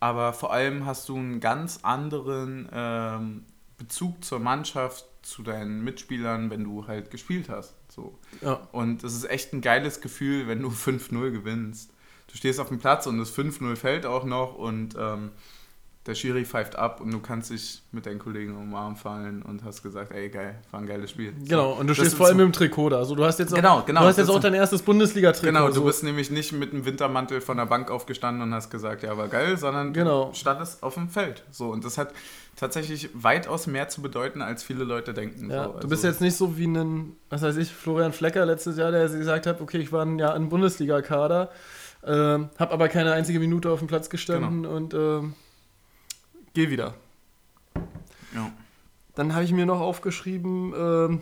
Aber vor allem hast du einen ganz anderen ähm, Bezug zur Mannschaft, zu deinen Mitspielern, wenn du halt gespielt hast. So. Ja. Und es ist echt ein geiles Gefühl, wenn du 5-0 gewinnst. Du stehst auf dem Platz und das 5-0 fällt auch noch und ähm, der Schiri pfeift ab und du kannst dich mit deinen Kollegen um den Arm fallen und hast gesagt, ey geil, war ein geiles Spiel. Genau, und du Das stehst vor allem so- im Trikot da. Also du hast jetzt auch, Genau, genau, Du hast jetzt auch dein erstes Bundesliga-Trikot. Genau, du so. bist nämlich nicht mit einem Wintermantel von der Bank aufgestanden und hast gesagt, ja, war geil, sondern Genau. du standest auf dem Feld. So, und das hat tatsächlich weitaus mehr zu bedeuten, als viele Leute denken. Ja, so, du also- bist jetzt nicht so wie ein, was weiß ich, Florian Flecker letztes Jahr, der gesagt hat, okay, ich war ein Jahr im Bundesliga-Kader, ähm, habe aber keine einzige Minute auf dem Platz gestanden Genau. und ähm, geh wieder. Ja. Dann habe ich mir noch aufgeschrieben, ähm,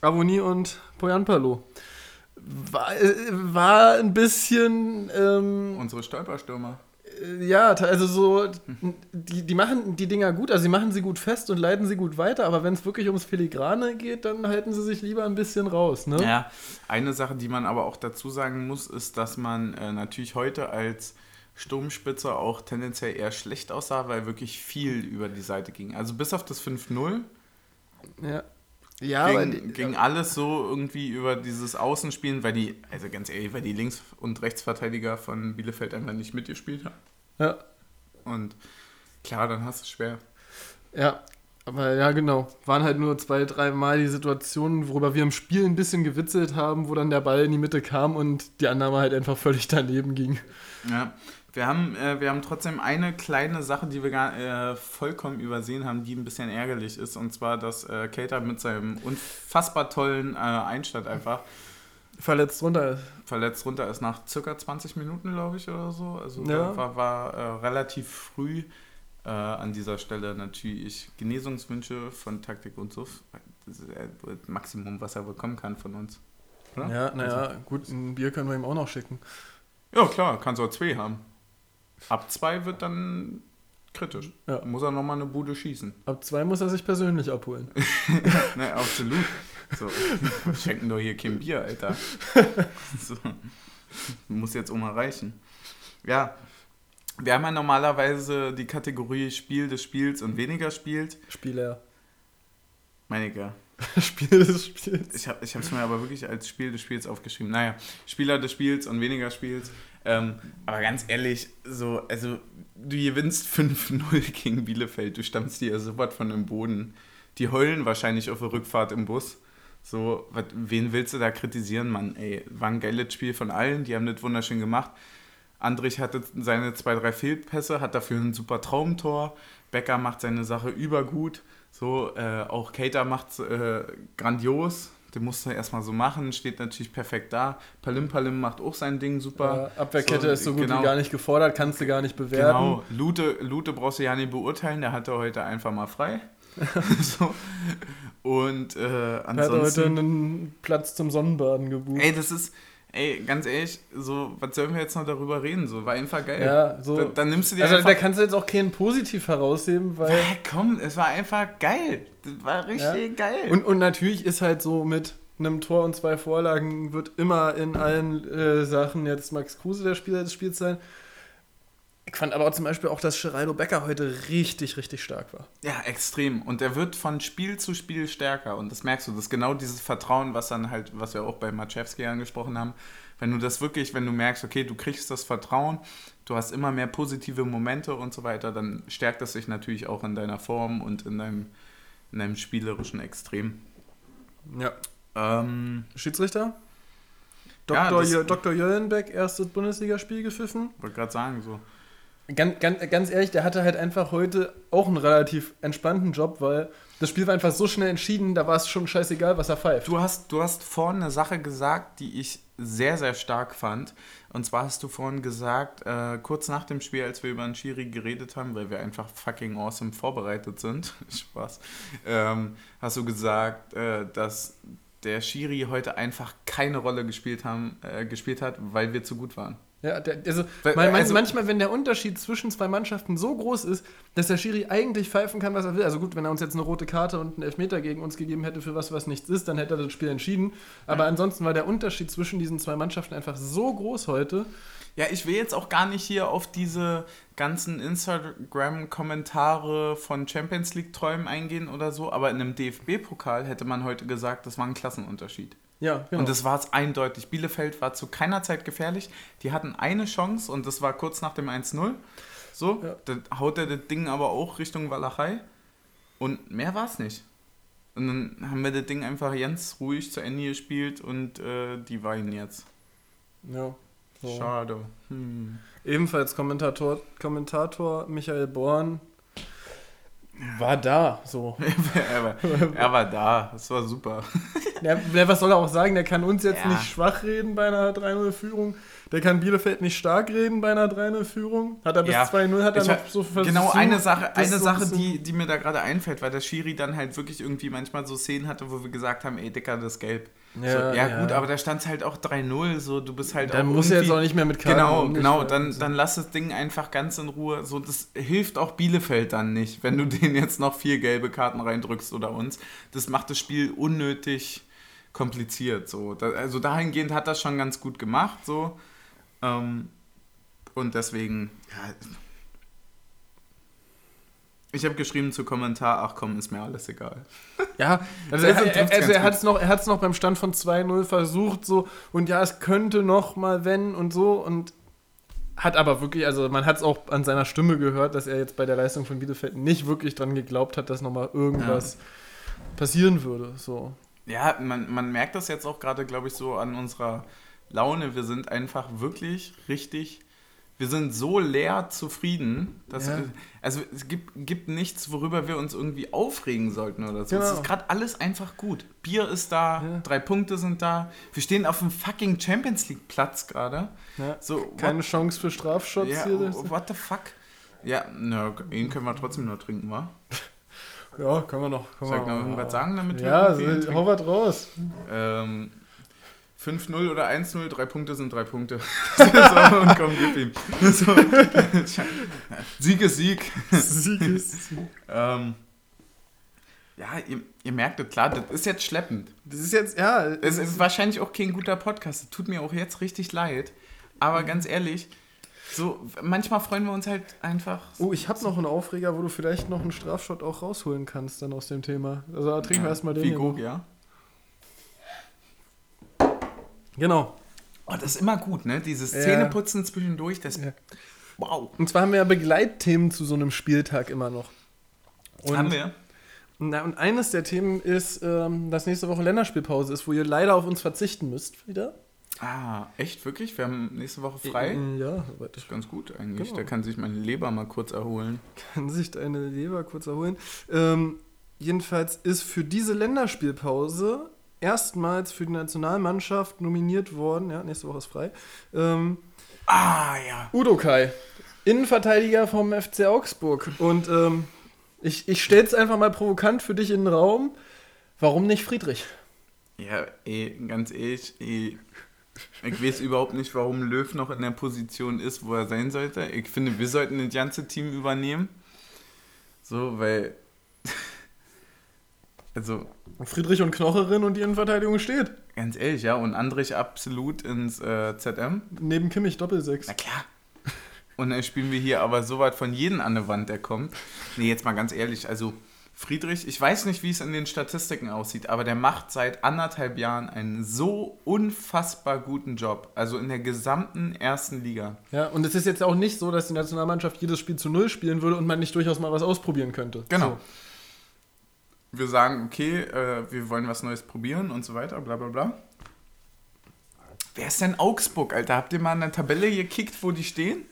Avoni und Poyanpalo. War, äh, war ein bisschen, ähm, Unsere Stolperstürmer. äh, ja, also so, die, die machen die Dinger gut, also sie machen sie gut fest und leiten sie gut weiter, aber wenn es wirklich ums Filigrane geht, dann halten sie sich lieber ein bisschen raus, ne? Ja, eine Sache, die man aber auch dazu sagen muss, ist, dass man äh, natürlich heute als Sturmspitze auch tendenziell eher schlecht aussah, weil wirklich viel über die Seite ging. Also bis auf das 5-0 Ja, ja ging, die, ging alles so irgendwie über dieses Außenspielen, weil die, also ganz ehrlich, weil die Links- und Rechtsverteidiger von Bielefeld einfach nicht mitgespielt haben. ja, Und klar, dann hast du es schwer. ja, aber ja, genau. Waren halt nur zwei, dreimal die Situationen, worüber wir im Spiel ein bisschen gewitzelt haben, wo dann der Ball in die Mitte kam und die Annahme halt einfach völlig daneben ging. Ja, wir haben, äh, wir haben trotzdem eine kleine Sache, die wir gar, äh, vollkommen übersehen haben, die ein bisschen ärgerlich ist. Und zwar, dass äh, Cater mit seinem unfassbar tollen äh, Einstand einfach Verletzt runter ist. verletzt runter ist nach circa 20 Minuten, glaube ich, oder so. Also Ja. war, war äh, relativ früh äh, an dieser Stelle natürlich Genesungswünsche von Taktik und Suff. Maximum, was er bekommen kann von uns. Oder? Ja, naja, gut, ein Bier können wir ihm auch noch schicken. Ja, klar, kannst du auch zwei haben. Ab zwei wird dann kritisch. Ja. Muss er nochmal eine Bude schießen. Ab zwei muss er sich persönlich abholen. ne, absolut. So, wir schenken doch hier kein Bier, Alter. So. Muss jetzt auch mal reichen. Ja, wir haben ja normalerweise die Kategorie Spiel des Spiels und weniger spielt. Spieler. Meine ich ja. Spiel des Spiels. Ich habe es mir aber wirklich als Spiel des Spiels aufgeschrieben. Naja, Spieler des Spiels und weniger Spiels. Ähm, aber ganz ehrlich, so, also du gewinnst 5-0 gegen Bielefeld, du stammst dir so was von dem Boden. Die heulen wahrscheinlich auf der Rückfahrt im Bus. So, wat, wen willst du da kritisieren, Mann? Ey, war ein geiles Spiel von allen, die haben das wunderschön gemacht. Andrich hatte seine zwei, drei Fehlpässe, hat dafür ein super Traumtor. Becker macht seine Sache übergut. So, äh, auch Cater macht äh, grandios. Den musste er erstmal so machen, steht natürlich perfekt da. Palim Palim macht auch sein Ding super. Ja, Abwehrkette So, ist so gut genau. wie gar nicht gefordert, kannst du gar nicht bewerten. Genau, Lute, Lute brauchst du ja nicht beurteilen, der hatte heute einfach mal frei. so. Und äh, Er hat ansonsten. heute einen Platz zum Sonnenbaden gebucht. Ey, das ist, ey, ganz ehrlich, so, was sollen wir jetzt noch darüber reden? So, war einfach geil. Ja, so- Dann, dann nimmst du dir also einfach. da kannst du jetzt auch keinen positiv herausheben, weil. Hey, komm, es war einfach geil. Das war richtig geil. Und, und natürlich ist halt so mit einem Tor und zwei Vorlagen wird immer in allen äh, Sachen jetzt Max Kruse der Spieler des Spiels sein. Ich fand aber auch zum Beispiel auch, dass Geraldo Becker heute richtig, richtig stark war. Ja, extrem. Und der wird von Spiel zu Spiel stärker. Und das merkst du. Das ist genau dieses Vertrauen, was dann halt, was wir auch bei Maciejewski angesprochen haben. Wenn du das wirklich, wenn du merkst, okay, du kriegst das Vertrauen, du hast immer mehr positive Momente und so weiter, dann stärkt das sich natürlich auch in deiner Form und in deinem, in deinem spielerischen Extrem. Ja. Ähm, Schiedsrichter? Ja, Dr. Jö- Dr. Jöllenbeck, erstes Bundesligaspiel gepfiffen. wollte gerade sagen, so. Ganz, ganz, ganz ehrlich, der hatte halt einfach heute auch einen relativ entspannten Job, weil das Spiel war einfach so schnell entschieden, da war es schon scheißegal, was er pfeift. Du hast, du hast vorhin eine Sache gesagt, die ich sehr, sehr stark fand. Und zwar hast du vorhin gesagt, äh, kurz nach dem Spiel, als wir über einen Schiri geredet haben, weil wir einfach fucking awesome vorbereitet sind, Spaß, ähm, hast du gesagt, äh, dass der Schiri heute einfach keine Rolle gespielt, haben, äh, gespielt hat, weil wir zu gut waren. Ja, der, also, man, also- manchmal, wenn der Unterschied zwischen zwei Mannschaften so groß ist, dass der Schiri eigentlich pfeifen kann, was er will. Also gut, wenn er uns jetzt eine rote Karte und einen Elfmeter gegen uns gegeben hätte, für was was nichts ist, dann hätte er das Spiel entschieden. Aber ansonsten war der Unterschied zwischen diesen zwei Mannschaften einfach so groß heute. Ja, ich will jetzt auch gar nicht hier auf diese ganzen Instagram-Kommentare von Champions League-Träumen eingehen oder so, aber in einem DFB-Pokal hätte man heute gesagt, das war ein Klassenunterschied. Ja, genau. Und das war es eindeutig. Bielefeld war zu keiner Zeit gefährlich. Die hatten eine Chance und das war kurz nach dem 1-0. So, Ja. dann haut er das Ding aber auch Richtung Walachei. Und mehr war es nicht. Und dann haben wir das Ding einfach ganz ruhig zu Ende gespielt und äh, die weinen jetzt. ja. So. Schade. Hm. Ebenfalls Kommentator, Kommentator Michael Born war da. So. er, war, er war da. Das war super. Ja, was soll er auch sagen? Der kann uns jetzt Ja. nicht schwach reden bei einer 3-0-Führung. Der kann Bielefeld nicht stark reden bei einer 3-0-Führung. Hat er bis Ja, 2-0 hat er Ich noch so versucht. Genau, eine Sache, eine so Sache die, die mir da gerade einfällt, weil der Schiri dann halt wirklich irgendwie manchmal so Szenen hatte, wo wir gesagt haben, ey Dicker, das ist gelb. Ja, so, ja, ja. gut, aber da stand es halt auch 3-0, so du bist halt Dann muss er jetzt auch nicht mehr mit Karten Genau, genau, dann, so. dann lass das Ding einfach ganz in Ruhe. So, das hilft auch Bielefeld dann nicht, wenn du denen jetzt noch vier gelbe Karten reindrückst oder uns. Das macht das Spiel unnötig kompliziert. So. Also dahingehend hat das schon ganz gut gemacht. So. Ähm, und deswegen, ja. Ich habe geschrieben zu Kommentar, ach komm, ist mir alles egal. Ja, also, er, er also er hat es noch, er noch beim Stand von 2-0 versucht so und ja, es könnte noch mal wenn und so und hat aber wirklich, also man hat es auch an seiner Stimme gehört, dass er jetzt bei der Leistung von Bielefeld nicht wirklich dran geglaubt hat, dass noch mal irgendwas passieren würde. So. Ja, man, man merkt das jetzt auch gerade, glaube ich, so an unserer Laune. Wir sind einfach wirklich richtig, wir sind so leer zufrieden, dass Ja. wir, also es gibt, gibt nichts, worüber wir uns irgendwie aufregen sollten oder so. Es Genau. ist gerade alles einfach gut. Bier ist da, Ja. drei Punkte sind da. Wir stehen auf dem fucking Champions League Platz gerade. Ja. So, Keine Chance für Strafshots ja, hier. das- what the fuck? Ja, na, ihn können wir trotzdem nur trinken, wa? Ja, können wir noch. Können Soll ich noch irgendwas sagen, damit wir Ja, irgendwie so, trinken? hau was raus. Ähm, 5-0 oder 1-0, drei Punkte sind drei Punkte. so, und komm, gib ihm. So. Sieg ist Sieg. Sieg ist. Ähm, ja, ihr, ihr merkt es, klar, das ist jetzt schleppend. Das ist jetzt, ja. Es ist wahrscheinlich auch kein guter Podcast. Es tut mir auch jetzt richtig leid. Aber Mhm. ganz ehrlich, so manchmal freuen wir uns halt einfach. Oh, ich habe noch einen Aufreger, wo du vielleicht noch einen Strafshot auch rausholen kannst dann aus dem Thema. Also da trinken wir erstmal den. Figo, noch. ja. Genau. Oh, das ist immer gut, ne? Dieses Ja. Zähneputzen zwischendurch, das. Ja. Wow. Und zwar haben wir ja Begleitthemen zu so einem Spieltag immer noch. Und, Haben wir? Na, und eines der Themen ist, ähm, dass nächste Woche Länderspielpause ist, wo ihr leider auf uns verzichten müsst wieder. Ah, echt, wirklich? Wir haben nächste Woche frei? Äh, Ja, das ist ganz gut eigentlich. Genau. Da kann sich meine Leber mal kurz erholen. kann sich deine Leber kurz erholen. Ähm, jedenfalls ist für diese Länderspielpause erstmals für die Nationalmannschaft nominiert worden, ja, nächste Woche ist frei, ähm, Ah, ja. Udo Kai, Innenverteidiger vom FC Augsburg. Und ähm, ich, ich stelle es einfach mal provokant für dich in den Raum. Warum nicht Friedrich? Ja, ey, ganz ehrlich, ey, ich weiß überhaupt nicht, warum Löw noch in der Position ist, wo er sein sollte. Ich finde, wir sollten das ganze Team übernehmen. So, weil. Also, Friedrich und Knocherin und die Innenverteidigung steht. ganz ehrlich, ja, und Andrich absolut ins äh, ZM. Neben Kimmich Doppelsechs. Na klar. Und dann spielen wir hier aber so weit von jedem an der Wand, der kommt. Nee, jetzt mal ganz ehrlich, also Friedrich, ich weiß nicht, wie es in den Statistiken aussieht, aber der macht seit anderthalb Jahren einen so unfassbar guten Job. Also in der gesamten ersten Liga. Ja, und es ist jetzt auch nicht so, dass die Nationalmannschaft jedes Spiel zu Null spielen würde und man nicht durchaus mal was ausprobieren könnte. Genau. Wir sagen, okay, äh, wir wollen was Neues probieren und so weiter, bla bla bla. Wer ist denn Augsburg, Alter? Habt ihr mal in der Tabelle gekickt, wo die stehen?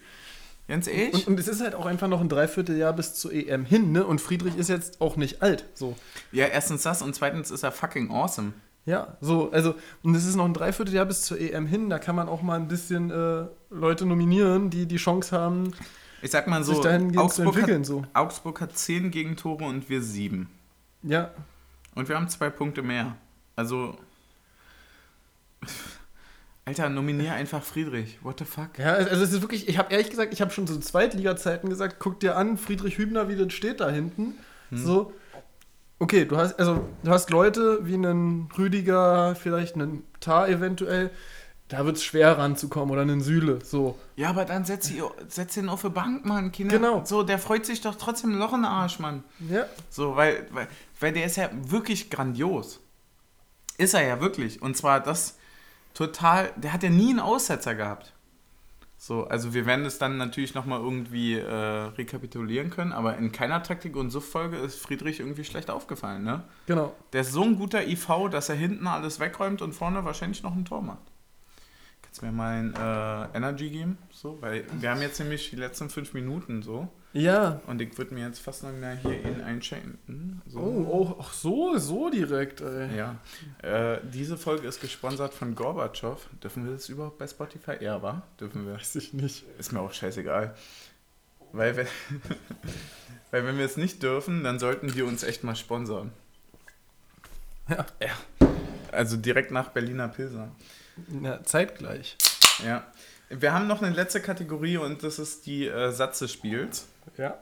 Ganz ehrlich? Und, und es ist halt auch einfach noch ein Dreivierteljahr bis zur EM hin, ne? Und Friedrich ist jetzt auch nicht alt. So. ja, erstens das und zweitens ist er fucking awesome. Ja, so, also, und es ist noch ein Dreivierteljahr bis zur EM hin, da kann man auch mal ein bisschen äh, Leute nominieren, die die Chance haben, Ich sag mal so, sich dahingehend zu Augsburg entwickeln. hat, So. Augsburg hat 10 Gegentore und wir 7. Ja, Und wir haben zwei Punkte mehr. Also. Alter, nominier einfach Friedrich. What the fuck? ja, also es ist wirklich, ich habe ehrlich gesagt, ich habe schon zu Zweitliga-Zeiten gesagt, guck dir an, Friedrich Hübner, wie das steht da hinten. Hm. So, okay, du hast, also, du hast Leute wie einen Rüdiger, vielleicht einen Tar eventuell, da wird es schwer ranzukommen oder einen Sühle, so. Ja, aber dann setz, ihn, setz ihn auf die Bank, Mann, Kinder. Genau. So, der freut sich doch trotzdem ein Loch in den Arsch, Mann. Ja, So, weil, weil, weil der ist ja wirklich grandios. Ist er ja wirklich. Und zwar das total, der hat ja nie einen Aussetzer gehabt. So, also wir werden es dann natürlich nochmal irgendwie äh, rekapitulieren können, aber in keiner Taktik- und Suff-Folge ist Friedrich irgendwie schlecht aufgefallen, ne? genau. Der ist so ein guter IV, dass er hinten alles wegräumt und vorne wahrscheinlich noch ein Tor macht. Kannst du mir mal ein äh, Energy geben? So, weil wir haben jetzt nämlich die letzten fünf Minuten so. Ja. Und ich würde mir jetzt fast noch mal hier in einschenken. So. Oh, oh, so, so direkt, ey. Ja. Äh, diese Folge ist gesponsert von Gorbatschow. Dürfen wir das überhaupt bei Spotify? Ja, war? Dürfen wir. Weiß ich nicht. Ist mir auch scheißegal. Weil, wir, weil wenn wir es nicht dürfen, dann sollten die uns echt mal sponsern. Ja. ja. Also direkt nach Berliner Pilser. Ja, zeitgleich. Ja. Wir haben noch eine letzte Kategorie und das ist die äh, Satz des Spiels. Ja.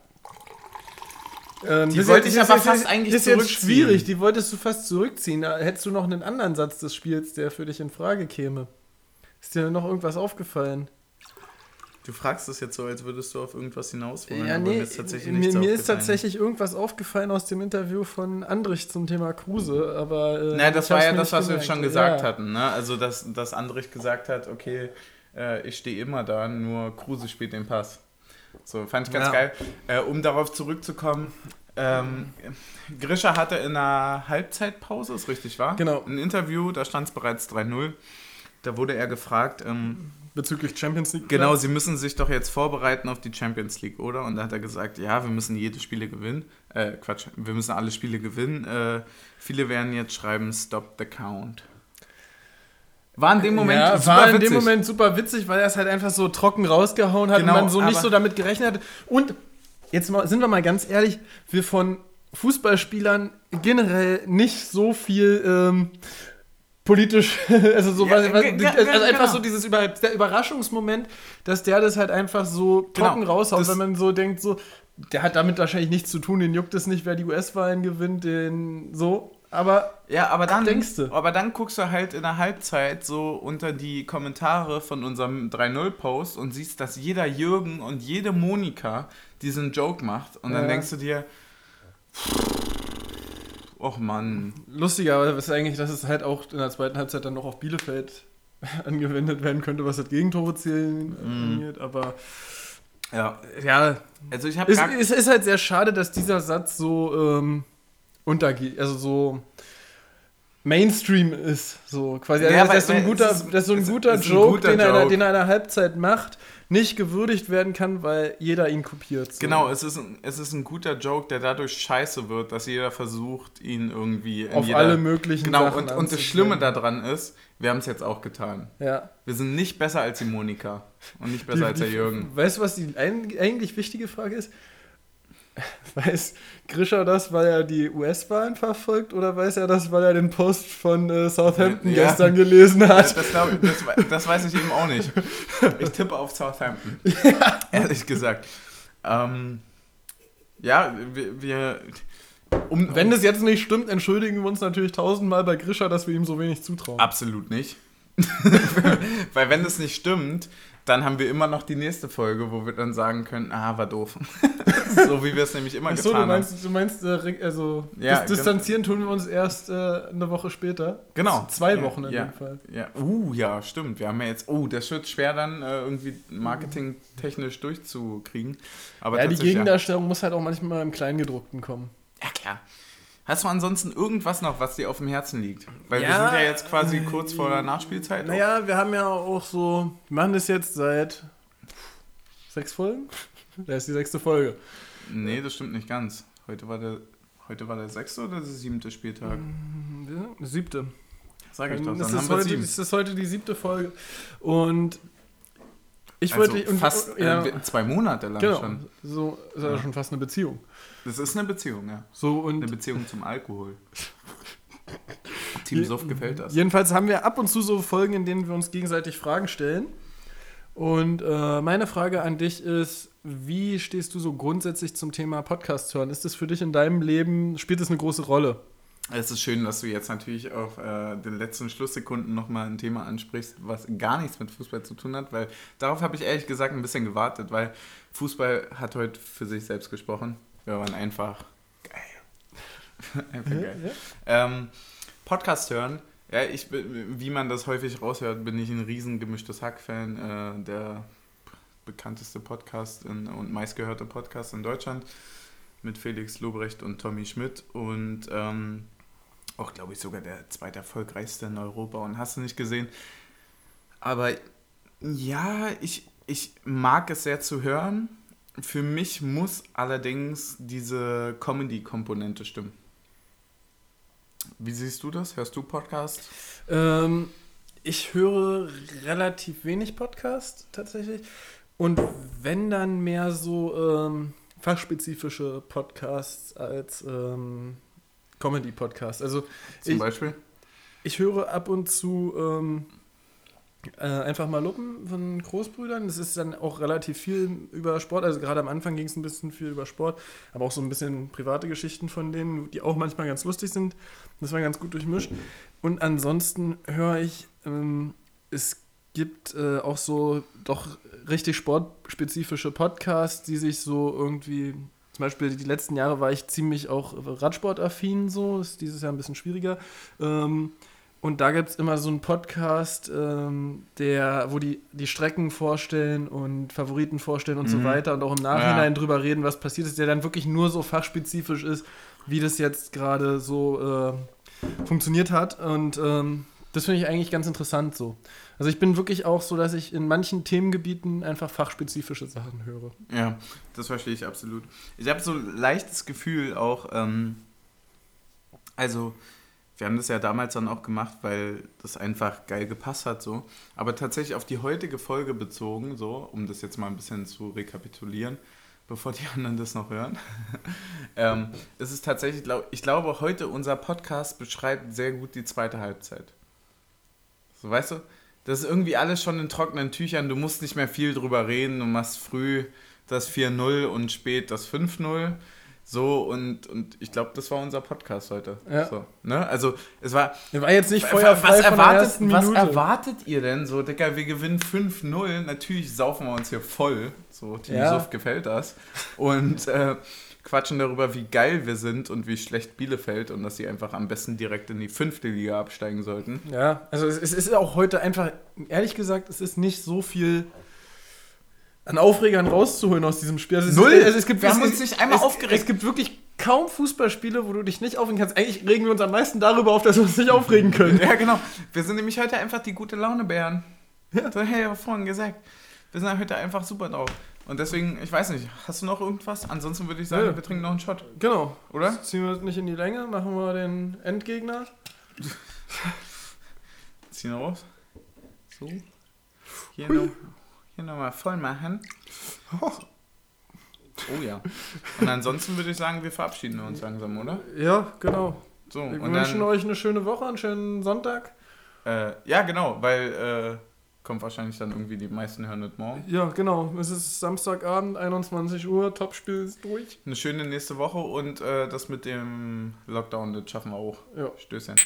Ähm, Die das wollte ist ich jetzt- aber fast ist- eigentlich Das ist jetzt zurückziehen. schwierig, die wolltest du fast zurückziehen. Da hättest du noch einen anderen Satz des Spiels, der für dich in Frage käme. Ist dir noch irgendwas aufgefallen? Du fragst es jetzt so, als würdest du auf irgendwas hinaus wollen. ja, aber nee, mir ist tatsächlich mir, mir ist tatsächlich irgendwas aufgefallen aus dem Interview von Andrich zum Thema Kruse, aber. Äh, Naja, das war ja das, was wir gemerkt. schon gesagt ja. hatten. Ne? Also, dass, dass Andrich gesagt hat, okay, äh, ich stehe immer da, nur Kruse spielt den Pass. So, fand ich ganz Ja. geil. Äh, um darauf zurückzukommen, ähm, Grisha hatte in einer Halbzeitpause, ist richtig, wahr? Genau. Ein Interview, da stand es bereits 3-0. Da wurde er gefragt, ähm, Bezüglich Champions League. Genau, sie müssen sich doch jetzt vorbereiten auf die Champions League, oder? Und da hat er gesagt, ja, wir müssen jede Spiele gewinnen. Äh, Quatsch, wir müssen alle Spiele gewinnen. Äh, viele werden jetzt schreiben, stop the count. War in dem Moment ja, super war in witzig. dem Moment super witzig, weil er es halt einfach so trocken rausgehauen hat Genau, und man so nicht so damit gerechnet hat. Und jetzt mal, sind wir mal ganz ehrlich, wir von Fußballspielern generell nicht so viel ähm, politisch, also so Ja, was, was, also einfach genau. so dieses Über, der Überraschungsmoment, dass der das halt einfach so Genau, trocken raushaut, das- wenn man so denkt, so, der hat damit wahrscheinlich nichts zu tun, den juckt es nicht, wer die US-Wahlen gewinnt, den so. Aber Ja, aber dann, Denkst du? aber dann guckst du halt in der Halbzeit so unter die Kommentare von unserem 3-0-Post und siehst, dass jeder Jürgen und jede Monika diesen Joke macht. Und dann Ja. denkst du dir, och Mann. Lustiger, aber ist eigentlich, dass es halt auch in der zweiten Halbzeit dann noch auf Bielefeld angewendet werden könnte, was das Gegentore zählen Mhm. angeht. Aber Ja, ja, also ich habe es, gar es ist halt sehr schade, dass dieser Satz so ähm, untergeht, also so Mainstream ist, so quasi. Also Ja, weil- dass so ein guter, ist- dass so ein guter ist ein Joke, guter den, Er, Joke. den er in der Halbzeit macht, nicht gewürdigt werden kann, weil jeder ihn kopiert. So. Genau, es ist, ein, es ist ein guter Joke, der dadurch scheiße wird, dass jeder versucht, ihn irgendwie in Auf jeder, alle möglichen Genau, Sachen und, und das. Schlimme daran ist, wir haben es jetzt auch getan. Ja. Wir sind nicht besser als die Monika und nicht besser als der Die- Jürgen. Weißt du, was die ein, eigentlich wichtige Frage ist? Weiß Grisha das, weil er die US-Wahlen verfolgt oder weiß er das, weil er den Post von äh, Southampton Ja. gestern gelesen hat? das, glaub das, das weiß ich eben auch nicht. Ich tippe auf Southampton. Ehrlich gesagt. Ähm, ja, wir, wir um, Wenn das jetzt nicht stimmt, entschuldigen wir uns natürlich tausendmal bei Grisha, dass wir ihm so wenig zutrauen. Absolut nicht. Weil wenn das nicht stimmt, dann haben wir immer noch die nächste Folge, wo wir dann sagen können, ah, war doof. so wie wir es nämlich immer Achso, getan du meinst, du meinst äh, re- also Ja, dis distanzieren tun wir uns erst äh, eine Woche später. haben. Genau. Zwei Ja, Wochen in ja, dem Fall. Ja. Uh, ja, stimmt. Wir haben ja jetzt, oh, das wird schwer dann äh, irgendwie marketingtechnisch durchzukriegen. Aber Ja, die Gegendarstellung muss halt auch manchmal im Kleingedruckten kommen. Ja, klar. Hast du ansonsten irgendwas noch, was dir auf dem Herzen liegt? Weil wir Ja, sind ja jetzt quasi kurz vor der Nachspielzeit. Naja, wir haben ja auch so, wir machen das jetzt seit Sechs Folgen? Das ist die sechste Folge. Nee, das stimmt nicht ganz. Heute war der, heute war der sechste oder der siebte Spieltag? Ja, Siebte. Sag ich doch, dann das, ist wir heute, das ist heute die siebte Folge. Und ich Also wollte. und, fast ja, äh, zwei Monate lang genau. schon. So ist ja Ja. schon fast eine Beziehung. Das ist eine Beziehung, ja. So und Eine Beziehung zum Alkohol. Team Suff gefällt das. Jedenfalls haben wir ab und zu so Folgen, in denen wir uns gegenseitig Fragen stellen. Und äh, meine Frage an dich ist, wie stehst du so grundsätzlich zum Thema Podcast hören? Ist das für dich in deinem Leben, spielt das eine große Rolle? Es ist schön, dass du jetzt natürlich auf äh, den letzten Schlusssekunden nochmal ein Thema ansprichst, was gar nichts mit Fußball zu tun hat, weil darauf habe ich ehrlich gesagt ein bisschen gewartet, weil Fußball hat heute für sich selbst gesprochen. Wir waren einfach geil. einfach geil. Ähm, Podcast hören, ja, ich, bin- wie man das häufig raushört, bin ich ein riesen gemischtes Hack-Fan, äh, der bekannteste Podcast in, und meistgehörte Podcast in Deutschland mit Felix Lobrecht und Tommy Schmidt und ähm, auch, glaube ich, sogar der zweite erfolgreichste in Europa und hast du nicht gesehen. Aber ja, ich, ich mag es sehr zu hören. Für mich muss allerdings diese Comedy-Komponente stimmen. Wie siehst du das? Hörst du Podcast? Ähm, ich höre relativ wenig Podcast tatsächlich. Und wenn dann mehr so ähm, fachspezifische Podcasts als ähm, Comedy-Podcasts. Also Zum Ich- Beispiel? Ich höre ab und zu ähm, äh, einfach mal Luppen von Großbrüdern. Das ist dann auch relativ viel über Sport. Also gerade am Anfang ging es ein bisschen viel über Sport, aber auch so ein bisschen private Geschichten von denen, die auch manchmal ganz lustig sind. Das war ganz gut durchmischt. Und ansonsten höre ich, ähm, es gibt äh, auch so doch richtig sportspezifische Podcasts, die sich so irgendwie zum Beispiel die letzten Jahre war ich ziemlich auch Radsportaffin, so ist dieses Jahr ein bisschen schwieriger. Ähm, und da gibt es immer so einen Podcast, ähm, der, wo die die Strecken vorstellen und Favoriten vorstellen und so Mhm. weiter und auch im Nachhinein Ja. drüber reden, was passiert ist, der dann wirklich nur so fachspezifisch ist, wie das jetzt gerade so äh, funktioniert hat. Und ähm, das finde ich eigentlich ganz interessant so. Also ich bin wirklich auch so, dass ich in manchen Themengebieten einfach fachspezifische Sachen höre. Ja, das verstehe ich absolut. Ich habe so ein leichtes Gefühl auch, ähm, also wir haben das ja damals dann auch gemacht, weil das einfach geil gepasst hat so. Aber tatsächlich auf die heutige Folge bezogen, so, um das jetzt mal ein bisschen zu rekapitulieren, bevor die anderen das noch hören. ähm, es ist tatsächlich, ich glaube, heute unser Podcast beschreibt sehr gut die zweite Halbzeit. So, weißt du? Das ist irgendwie alles schon in trockenen Tüchern. Du musst nicht mehr viel drüber reden. Du machst früh das 4-0 und spät das 5-0. So, und, und ich glaube, das war unser Podcast heute. Ja. So, ne? Also, es war. War jetzt nicht was, feuerfrei erwartet, was Minute. erwartet ihr denn so, Digga? Wir gewinnen 5-0. Natürlich saufen wir uns hier voll. So, Team Ja. Suff gefällt das. Und äh, quatschen darüber, wie geil wir sind und wie schlecht Bielefeld und dass sie einfach am besten direkt in die fünfte Liga absteigen sollten. Ja, also es, es ist auch heute einfach, ehrlich gesagt, es ist nicht so viel an Aufregern rauszuholen aus diesem Spiel. Also es Null. Ist, also es gibt, Wir es, haben uns es- nicht einmal es, aufgeregt. Es gibt wirklich kaum Fußballspiele, wo du dich nicht aufregen kannst. Eigentlich regen wir uns am meisten darüber auf, dass wir uns nicht aufregen können. Ja, genau. Wir sind nämlich heute einfach die gute Laune-Bären. So, hey, vorhin gesagt. Wir sind heute einfach super drauf. Und deswegen, ich weiß nicht, hast du noch irgendwas? Ansonsten würde ich sagen, Nö. wir trinken noch einen Shot, Genau. oder? Ziehen wir nicht in die Länge, machen wir den Endgegner. Ziehen wir raus. So. Hier noch, hier noch mal voll machen. Oh ja. Und ansonsten würde ich sagen, wir verabschieden uns langsam, oder? Ja, genau. So, Wir und wünschen dann, euch eine schöne Woche, einen schönen Sonntag. äh, ja, genau, weil äh, kommt wahrscheinlich dann irgendwie die meisten hören das morgen. Ja, genau. Es ist Samstagabend, 21 Uhr, Topspiel ist durch. Eine schöne nächste Woche und äh, das mit dem Lockdown, das schaffen wir auch. Ja. Stößchen.